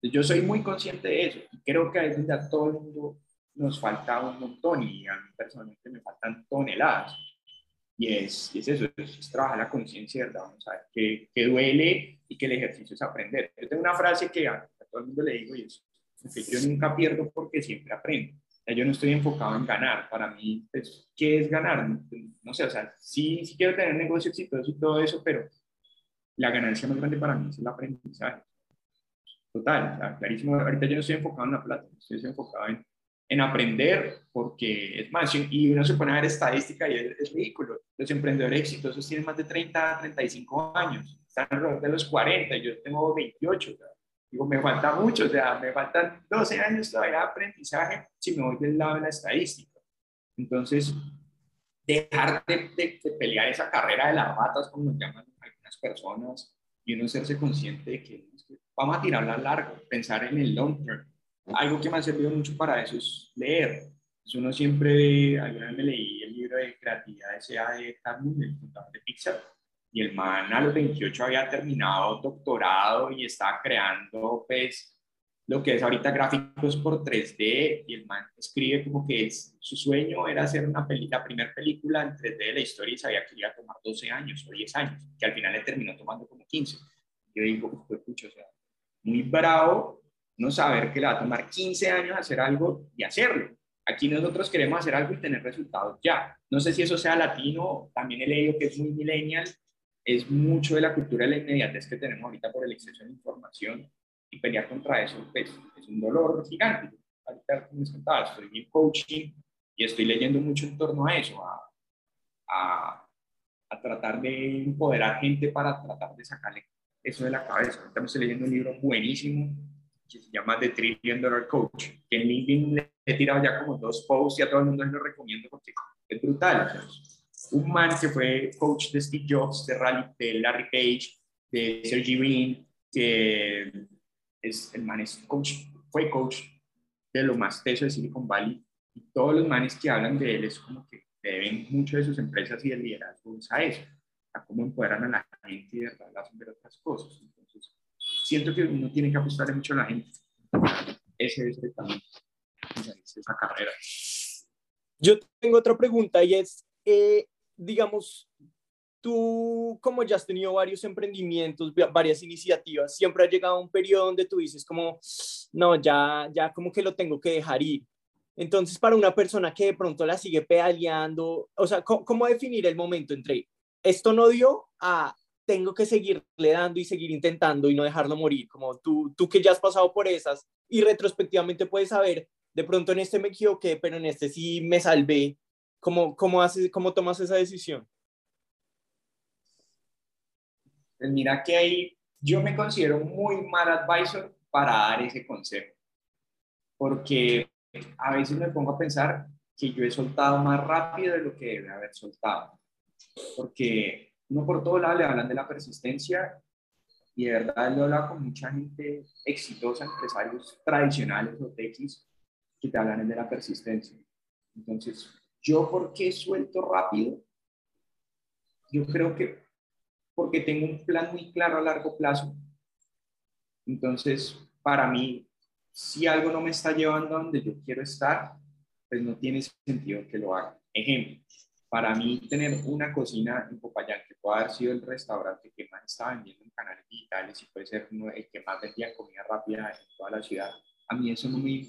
Yo soy muy consciente de eso y creo que a veces a todo el mundo nos falta un montón y a mí personalmente me faltan toneladas. Y es, es eso, es, trabajar la conciencia, ¿verdad? Vamos a ver que, que, duele y que el ejercicio es aprender. Yo tengo una frase que a, todo el mundo le digo y es que yo nunca pierdo porque siempre aprendo. yo no estoy enfocado en ganar. Para mí, pues, ¿qué es ganar? No, sé, o sea, sí, sí quiero tener negocio exitoso y todo eso, pero la ganancia más grande para mí es el aprendizaje. Total, clarísimo. Ahorita yo no estoy enfocado en la plata, estoy enfocado en en aprender, porque es más, y uno se pone a ver estadística y es, ridículo. Los emprendedores exitosos tienen más de 30, 35 años, están alrededor de los 40, yo tengo 28, digo, me falta mucho, o sea, me faltan 12 años todavía de aprendizaje si me voy del lado de la estadística. Entonces, dejar de, de, pelear esa carrera de las ratas, como nos llaman algunas personas, y uno serse consciente de que vamos a tirarla largo, pensar en el long term algo que me ha servido mucho para eso es leer. Pues uno siempre, alguna vez me leí el libro de creatividad S.A. de Carmen, el fundador de Pixar, y el man a los 28 había terminado doctorado y estaba creando, pues, lo que es ahorita gráficos por 3D, y el man escribe como que es, su sueño era hacer una peli, la primera película en 3D de la historia y sabía que iba a tomar 12 años o 10 años, que al final le terminó tomando como 15. Yo digo, pues, pucho, o sea, muy bravo no saber que le va a tomar 15 años hacer algo y hacerlo. Aquí nosotros queremos hacer algo y tener resultados ya. No sé si eso sea latino, también he leído que es muy millennial, es mucho de la cultura de la inmediatez que tenemos ahorita por el exceso de información y pelear contra eso pues, es un dolor gigante. Ahorita, estoy en coaching y estoy leyendo mucho en torno a eso, a, a, a tratar de empoderar gente para tratar de sacarle eso de la cabeza. Ahorita me estoy leyendo un libro buenísimo que se llama The Trillion Dollar Coach, que en LinkedIn le he tirado ya como dos posts y a todo el mundo les lo recomiendo porque es brutal. un man que fue coach de Steve Jobs, de, de Larry Page, de Sergey Brin, que es, el man es coach, fue coach de lo más teso de Silicon Valley y todos los manes que hablan de él es como que deben mucho de sus empresas y del liderazgo a eso, a cómo empoderan a la gente y de verdad hacen ver otras cosas siento que uno tiene que apostarle mucho a la gente. Ese es el esa carrera. Yo tengo otra pregunta y es, eh, digamos, tú como ya has tenido varios emprendimientos, varias iniciativas, siempre ha llegado un periodo donde tú dices como, no, ya, ya como que lo tengo que dejar ir. Entonces, para una persona que de pronto la sigue pedaleando, o sea, cómo definir el momento entre esto no dio a tengo que seguirle dando y seguir intentando y no dejarlo morir, como tú, tú que ya has pasado por esas y retrospectivamente puedes saber, de pronto en este me equivoqué, pero en este sí me salvé. ¿Cómo, cómo, haces, cómo tomas esa decisión? Pues mira que ahí yo me considero muy mal advisor para dar ese consejo, porque a veces me pongo a pensar que yo he soltado más rápido de lo que debe haber soltado, porque uno por todo lado le hablan de la persistencia y de verdad lo he hablado con mucha gente exitosa, empresarios tradicionales o techis, que te hablan de la persistencia. Entonces, ¿yo por qué suelto rápido? Yo creo que porque tengo un plan muy claro a largo plazo. Entonces, para mí, si algo no me está llevando donde yo quiero estar, pues no tiene sentido que lo haga. Ejemplo, para mí tener una cocina en Popayán, puede haber sido el restaurante que más estaba vendiendo en canales digitales y puede ser el que más vendía comida rápida en toda la ciudad, a mí eso no me,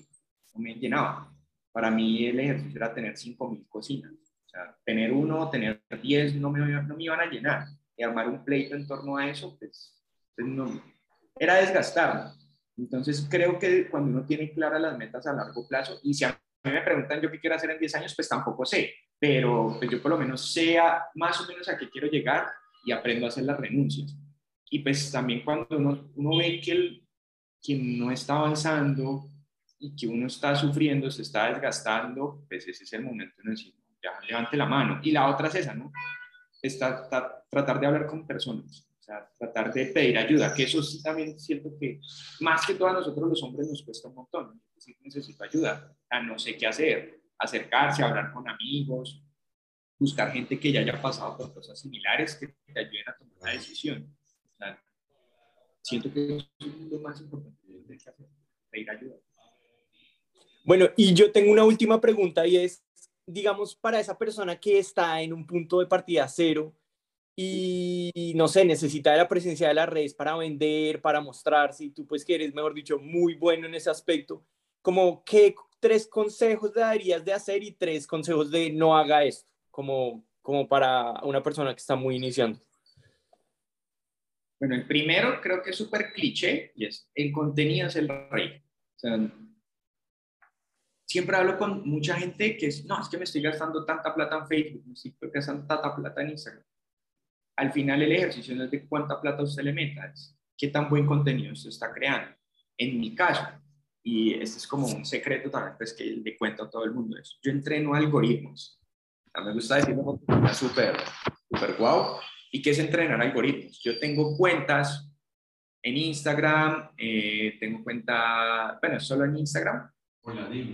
no me llenaba. Para mí el ejercicio era tener 5.000 cocinas. O sea, tener uno tener 10 no me, no me iban a llenar. Y armar un pleito en torno a eso, pues, pues no, era desgastarme. Entonces creo que cuando uno tiene claras las metas a largo plazo, y si a mí me preguntan yo qué quiero hacer en 10 años, pues tampoco sé pero pues yo por lo menos sea más o menos a qué quiero llegar y aprendo a hacer las renuncias. Y pues también cuando uno, uno ve que, el, que no está avanzando y que uno está sufriendo, se está desgastando, pues ese es el momento de decir, ya levante la mano. Y la otra es esa, ¿no? Está, tratar de hablar con personas, o sea, tratar de pedir ayuda, que eso sí también siento que más que todos nosotros los hombres nos cuesta un montón, necesito ayuda, no sé qué hacer, acercarse, hablar con amigos, buscar gente que ya haya pasado por cosas similares que te ayuden a tomar una decisión. siento que es lo más importante de hacer, pedir ayuda. Bueno, y yo tengo una última pregunta y es, digamos, para esa persona que está en un punto de partida cero y, no sé, necesita de la presencia de las redes para vender, para mostrarse, y tú pues que eres, mejor dicho, muy bueno en ese aspecto, como qué tres consejos darías de hacer y tres consejos de no haga esto, como, como para una persona que está muy iniciando. Bueno, el primero creo que es súper cliché y es el contenido es el rey. O sea, siempre hablo con mucha gente que es, no, es que me estoy gastando tanta plata en Facebook, me estoy gastando tanta plata en Instagram al final el ejercicio no es de cuánta plata usted le meta, es qué tan buen contenido usted está creando. En mi caso, y este es como un secreto también, pues que le cuento a todo el mundo eso, yo entreno algoritmos. me gusta decirlo súper, súper guau. ¿Y qué es entrenar algoritmos? Yo tengo cuentas en Instagram, eh, tengo cuenta, bueno, solo en Instagram,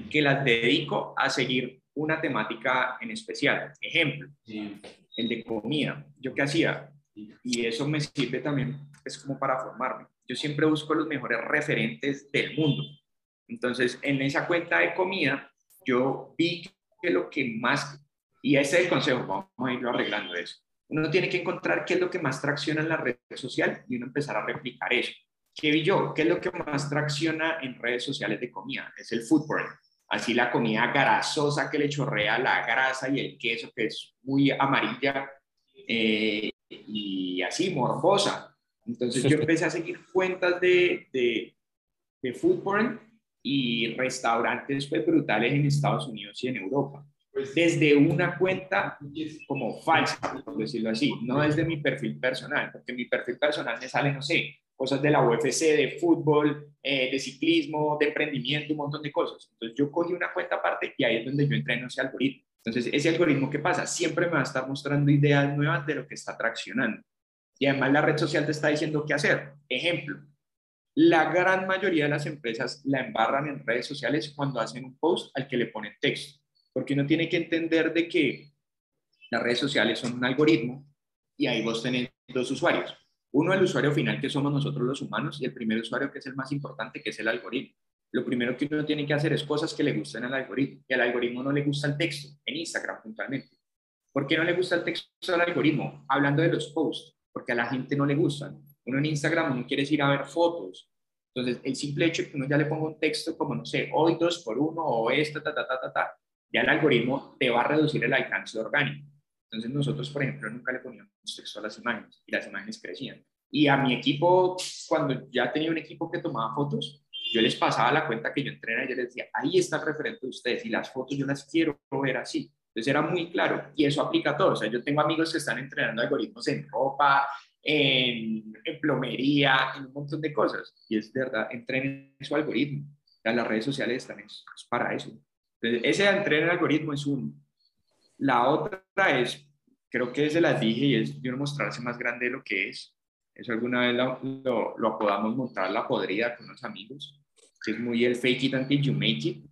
que las dedico a seguir una temática en especial. Ejemplo, el de comida. ¿Yo qué hacía? Y eso me sirve también, es como para formarme. Yo siempre busco los mejores referentes del mundo. Entonces, en esa cuenta de comida, yo vi que lo que más, y ese es el consejo, vamos a irlo arreglando eso. Uno tiene que encontrar qué es lo que más tracciona en la red social y uno empezar a replicar eso. ¿Qué vi yo? ¿Qué es lo que más tracciona en redes sociales de comida? Es el food porn así la comida grasosa que le chorrea la grasa y el queso que es muy amarilla eh, y así morbosa. Entonces yo [LAUGHS] empecé a seguir cuentas de, de, de food porn y restaurantes pues, brutales en Estados Unidos y en Europa. Desde una cuenta como falsa, por decirlo así, no desde mi perfil personal, porque mi perfil personal me sale, no sé, cosas de la UFC, de fútbol, eh, de ciclismo, de emprendimiento, un montón de cosas. Entonces yo cogí una cuenta aparte y ahí es donde yo entreno ese algoritmo. Entonces ese algoritmo, ¿qué pasa? Siempre me va a estar mostrando ideas nuevas de lo que está traccionando. Y además la red social te está diciendo qué hacer. Ejemplo, la gran mayoría de las empresas la embarran en redes sociales cuando hacen un post al que le ponen texto, porque uno tiene que entender de que las redes sociales son un algoritmo y ahí vos tenés dos usuarios uno, el usuario final, que somos nosotros los humanos, y el primer usuario, que es el más importante, que es el algoritmo. Lo primero que uno tiene que hacer es cosas que le gusten al algoritmo. Y al algoritmo no le gusta el texto, en Instagram puntualmente. ¿Por qué no le gusta el texto al algoritmo? Hablando de los posts, porque a la gente no le gustan. Uno en Instagram no quiere ir a ver fotos. Entonces, el simple hecho que uno ya le ponga un texto como, no sé, hoy dos por uno o esto, ta, ta, ta, ta, ta, ya el algoritmo te va a reducir el alcance orgánico. Entonces nosotros, por ejemplo, nunca le poníamos texto a las imágenes y las imágenes crecían. Y a mi equipo, cuando ya tenía un equipo que tomaba fotos, yo les pasaba la cuenta que yo entrena y yo les decía, ahí está el referente de ustedes y las fotos yo las quiero ver así. Entonces era muy claro y eso aplica a todo. O sea, yo tengo amigos que están entrenando algoritmos en ropa, en, plomería, en un montón de cosas. Y es verdad, entrenen su algoritmo. Las redes sociales están para eso. Entonces, ese entrenar algoritmo es uno. La otra es, creo que se las dije, y es de uno mostrarse más grande de lo que es. Eso alguna vez lo, lo, apodamos montar la podrida con unos amigos, es muy el fake it until you make it,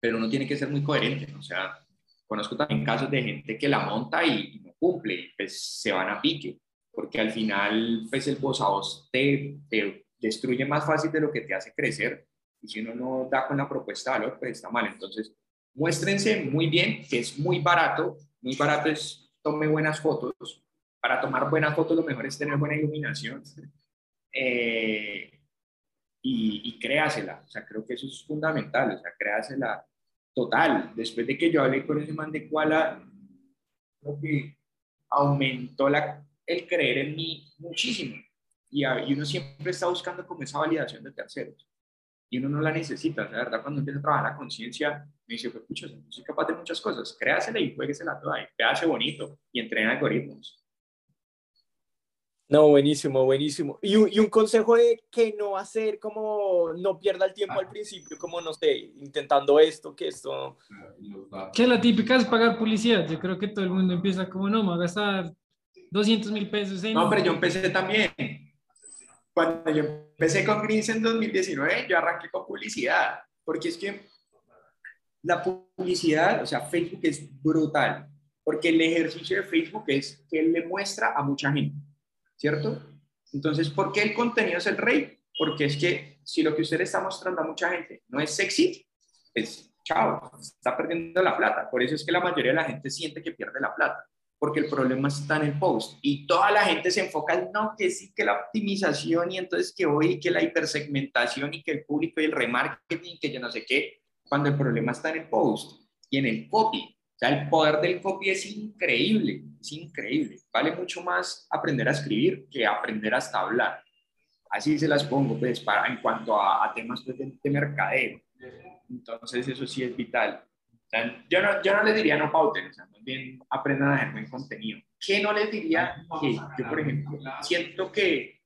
pero uno tiene que ser muy coherente. O sea, conozco también casos de gente que la monta y, no cumple, y pues se van a pique, porque al final, pues el voz a voz te, te destruye más fácil de lo que te hace crecer, y si uno no da con la propuesta de valor, pues está mal. Entonces, muéstrense muy bien, que es muy barato, muy barato es tome buenas fotos. Para tomar buenas fotos lo mejor es tener buena iluminación [LAUGHS] eh, y, y créasela. O sea, creo que eso es fundamental, o sea, créasela total. Después de que yo hablé con ese man de Kuala, creo que aumentó la, el creer en mí muchísimo. Y, y uno siempre está buscando como esa validación de terceros y uno no la necesita. la verdad, cuando empieza a trabajar la conciencia, me dice, pues, pucha, soy capaz de muchas cosas. Créasela y jueguesela toda y hace bonito y entrena algoritmos. No, buenísimo, buenísimo. Y un, y un consejo de que no hacer, como no pierda el tiempo al principio, como no sé, intentando esto, que esto. Que la típica es pagar publicidad. Yo creo que todo el mundo empieza como, no, me va a gastar 200 mil pesos en. No, pero yo empecé también cuando yo empecé con Greens en 2019, yo arranqué con publicidad, porque es que la publicidad, o sea, Facebook es brutal, porque el ejercicio de Facebook es que él le muestra a mucha gente, ¿cierto? Entonces, ¿por qué el contenido es el rey? Porque es que si lo que usted le está mostrando a mucha gente no es sexy, pues chao, está perdiendo la plata. Por eso es que la mayoría de la gente siente que pierde la plata, porque el problema está en el post. Y toda la gente se enfoca en, no, que sí, que la optimización y entonces que hoy, que la hipersegmentación y que el público y el remarketing, que yo no sé qué, cuando el problema está en el post y en el copy. O sea, el poder del copy es increíble, es increíble. Vale mucho más aprender a escribir que aprender hasta hablar. Así se las pongo, pues, para, en cuanto a, temas pues, de, de mercadeo. Entonces, eso sí es vital. Yo, no, yo no les diría no pauten, o sea, más bien aprendan a hacer buen contenido. ¿Qué no les diría? Que yo, por ejemplo, siento que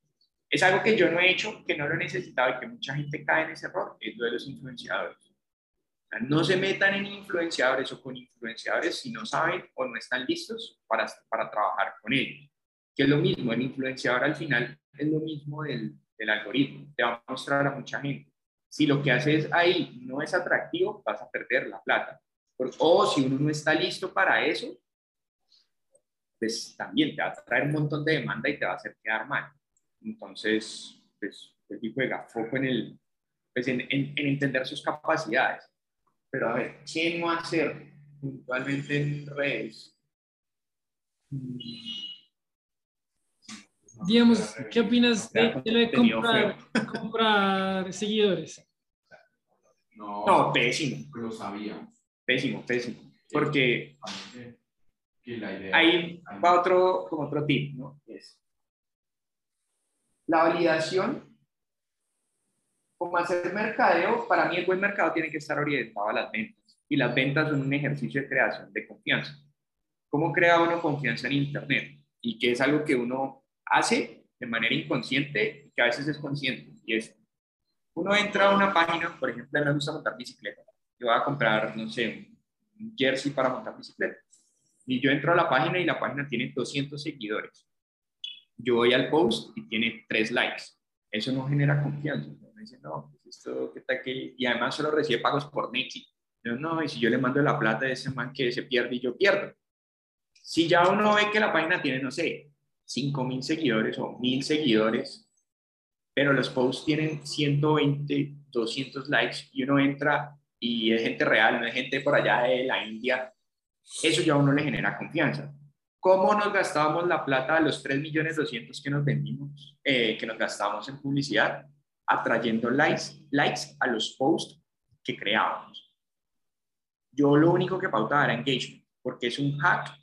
es algo que yo no he hecho, que no lo he necesitado y que mucha gente cae en ese error, es lo de los influenciadores. no se metan en influenciadores o con influenciadores si no saben o no están listos para, para trabajar con ellos. Que es lo mismo, el influenciador al final es lo mismo del, del algoritmo, te va a mostrar a mucha gente si lo que haces ahí no es atractivo, vas a perder la plata. O si uno no está listo para eso, pues también te va a traer un montón de demanda y te va a hacer quedar mal. Entonces, pues, el tipo juega foco en, el, pues en, en, entender sus capacidades. Pero a ver, ¿quién no hacer puntualmente en redes? digamos, ¿qué opinas de, de comprar, comprar, seguidores? No, no, pésimo. Lo sabíamos. Pésimo, pésimo. Porque ahí va otro, como otro tip, ¿no? Es la validación, como hacer mercadeo, para mí el buen mercado tiene que estar orientado a las ventas. Y las ventas son un ejercicio de creación de confianza. ¿Cómo crea uno confianza en Internet? Y que es algo que uno hace de manera inconsciente y que a veces es consciente. Y es, uno entra a una página, por ejemplo, a mí me gusta montar bicicleta. Yo voy a comprar, no sé, un jersey para montar bicicleta. Y yo entro a la página y la página tiene 200 seguidores. Yo voy al post y tiene 3 likes. Eso no genera confianza. Me dicen, no, pues esto, ¿qué tal que...? Y además solo recibe pagos por Nike. Yo, no, y si yo le mando la plata de ese man que se pierde y yo pierdo. Si ya uno ve que la página tiene, no sé, 5.000 seguidores o 1.000 seguidores, pero los posts tienen 120, 200 likes y uno entra y es gente real, no es gente por allá de la India, eso ya a uno le genera confianza. ¿Cómo nos gastábamos la plata de los 3 millones 200 que nos vendimos, eh, que nos gastábamos en publicidad? Atrayendo likes, likes a los posts que creábamos. Yo lo único que pautaba era engagement, porque es un hack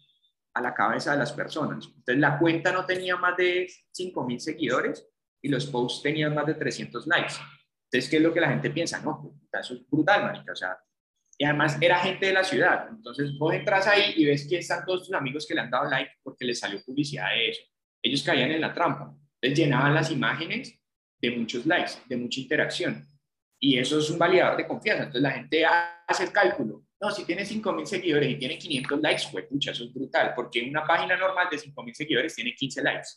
a la cabeza de las personas. Entonces la cuenta no tenía más de 5.000 seguidores y los posts tenían más de 300 likes. Entonces, ¿qué es lo que la gente piensa? No, eso es brutal, manica. O sea, y además era gente de la ciudad. Entonces vos entras ahí y ves que están todos tus amigos que le han dado like porque les salió publicidad de eso. Ellos caían en la trampa. Entonces llenaban las imágenes de muchos likes, de mucha interacción. Y eso es un validador de confianza. Entonces la gente hace el cálculo. No, si tiene 5.000 seguidores y tiene 500 likes, pues pucha, eso es brutal, porque una página normal de 5.000 seguidores tiene 15 likes.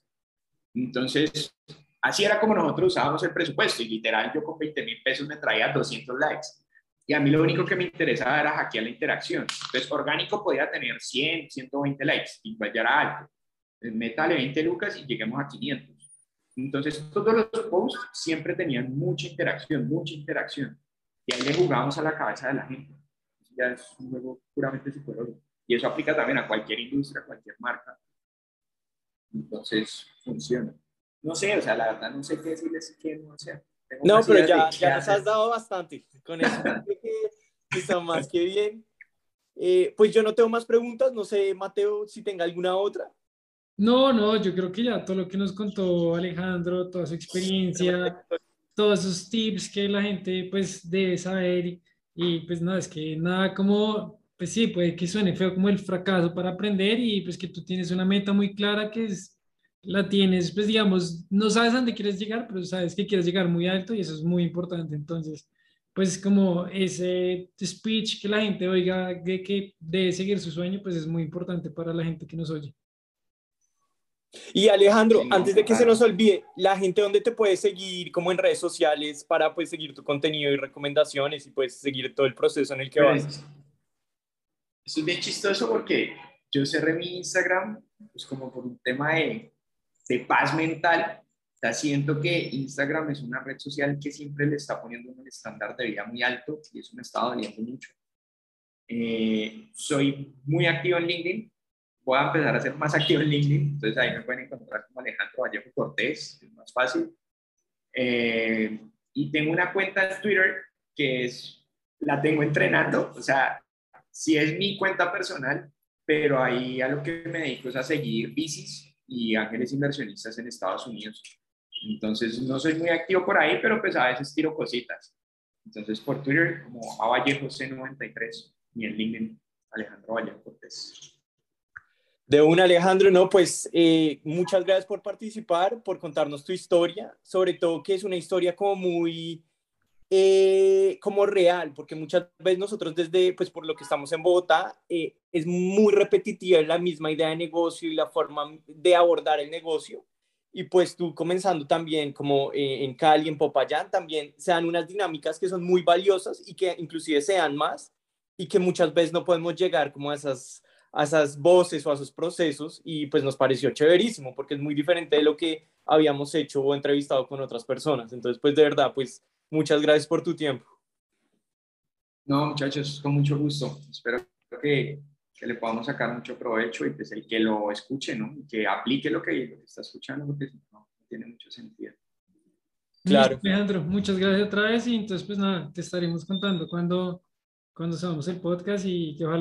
Entonces, así era como nosotros usábamos el presupuesto y literal yo con 20 mil pesos me traía 200 likes. Y a mí lo único que me interesaba era hackear la interacción. Entonces, orgánico podía tener 100, 120 likes, igual ya era alto. Métale 20 lucas y lleguemos a 500. Entonces, todos los posts siempre tenían mucha interacción, mucha interacción. Y ahí le jugábamos a la cabeza de la gente ya es un juego puramente psicológico. Y eso aplica también a cualquier industria, a cualquier marca. Entonces, funciona. No sé, o sea, la verdad no sé qué decirles que no sé. No, pero ya, ya nos has dado bastante. Con eso que está más que bien. Eh, pues yo no tengo más preguntas, no sé, Mateo, si tenga alguna otra. No, no, yo creo que ya todo lo que nos contó Alejandro, toda su experiencia, todos esos tips que la gente pues debe saber y pues no, es que nada como, pues sí, puede que suene feo como el fracaso para aprender y pues que tú tienes una meta muy clara que es, la tienes, pues digamos, no sabes a dónde quieres llegar, pero sabes que quieres llegar muy alto y eso es muy importante. Entonces, pues como ese speech que la gente oiga de que debe seguir su sueño, pues es muy importante para la gente que nos oye. Y Alejandro, antes de que se nos olvide, la gente dónde te puede seguir, como en redes sociales, para pues seguir tu contenido y recomendaciones y pues seguir todo el proceso en el que Pues, vas. Eso es bien chistoso porque yo cerré mi Instagram pues como por un tema de, de paz mental. O sea, siento que Instagram es una red social que siempre le está poniendo un estándar de vida muy alto y eso me está doliendo mucho. Eh, soy muy activo en LinkedIn. Voy a empezar a ser más activo en LinkedIn. Entonces ahí me pueden encontrar como Alejandro Vallejo Cortés, es más fácil. Eh, y tengo una cuenta en Twitter que es, la tengo entrenando. O sea, sí es mi cuenta personal, pero ahí a lo que me dedico es a seguir bicis y ángeles inversionistas en Estados Unidos. Entonces no soy muy activo por ahí, pero pues a veces tiro cositas. Entonces por Twitter como a Vallejo C93 y en LinkedIn Alejandro Vallejo Cortés. De un Alejandro, no, pues eh, muchas gracias por participar, por contarnos tu historia, sobre todo que es una historia como muy, eh, como real, porque muchas veces nosotros desde, pues por lo que estamos en Bogotá, eh, es muy repetitiva la misma idea de negocio y la forma de abordar el negocio. Y pues tú comenzando también como eh, en Cali, en Popayán, también se dan unas dinámicas que son muy valiosas y que inclusive sean más y que muchas veces no podemos llegar como a esas a esas voces o a esos procesos y pues nos pareció chéverísimo porque es muy diferente de lo que habíamos hecho o entrevistado con otras personas. Entonces, pues de verdad, pues muchas gracias por tu tiempo. No, muchachos, con mucho gusto. Espero que, que le podamos sacar mucho provecho y pues el que lo escuche, ¿no? Y que aplique lo que, lo que está escuchando porque no, no tiene mucho sentido. Claro. Listo, Alejandro, muchas gracias otra vez y entonces pues nada, te estaremos contando cuando, cuando subamos el podcast y que ojalá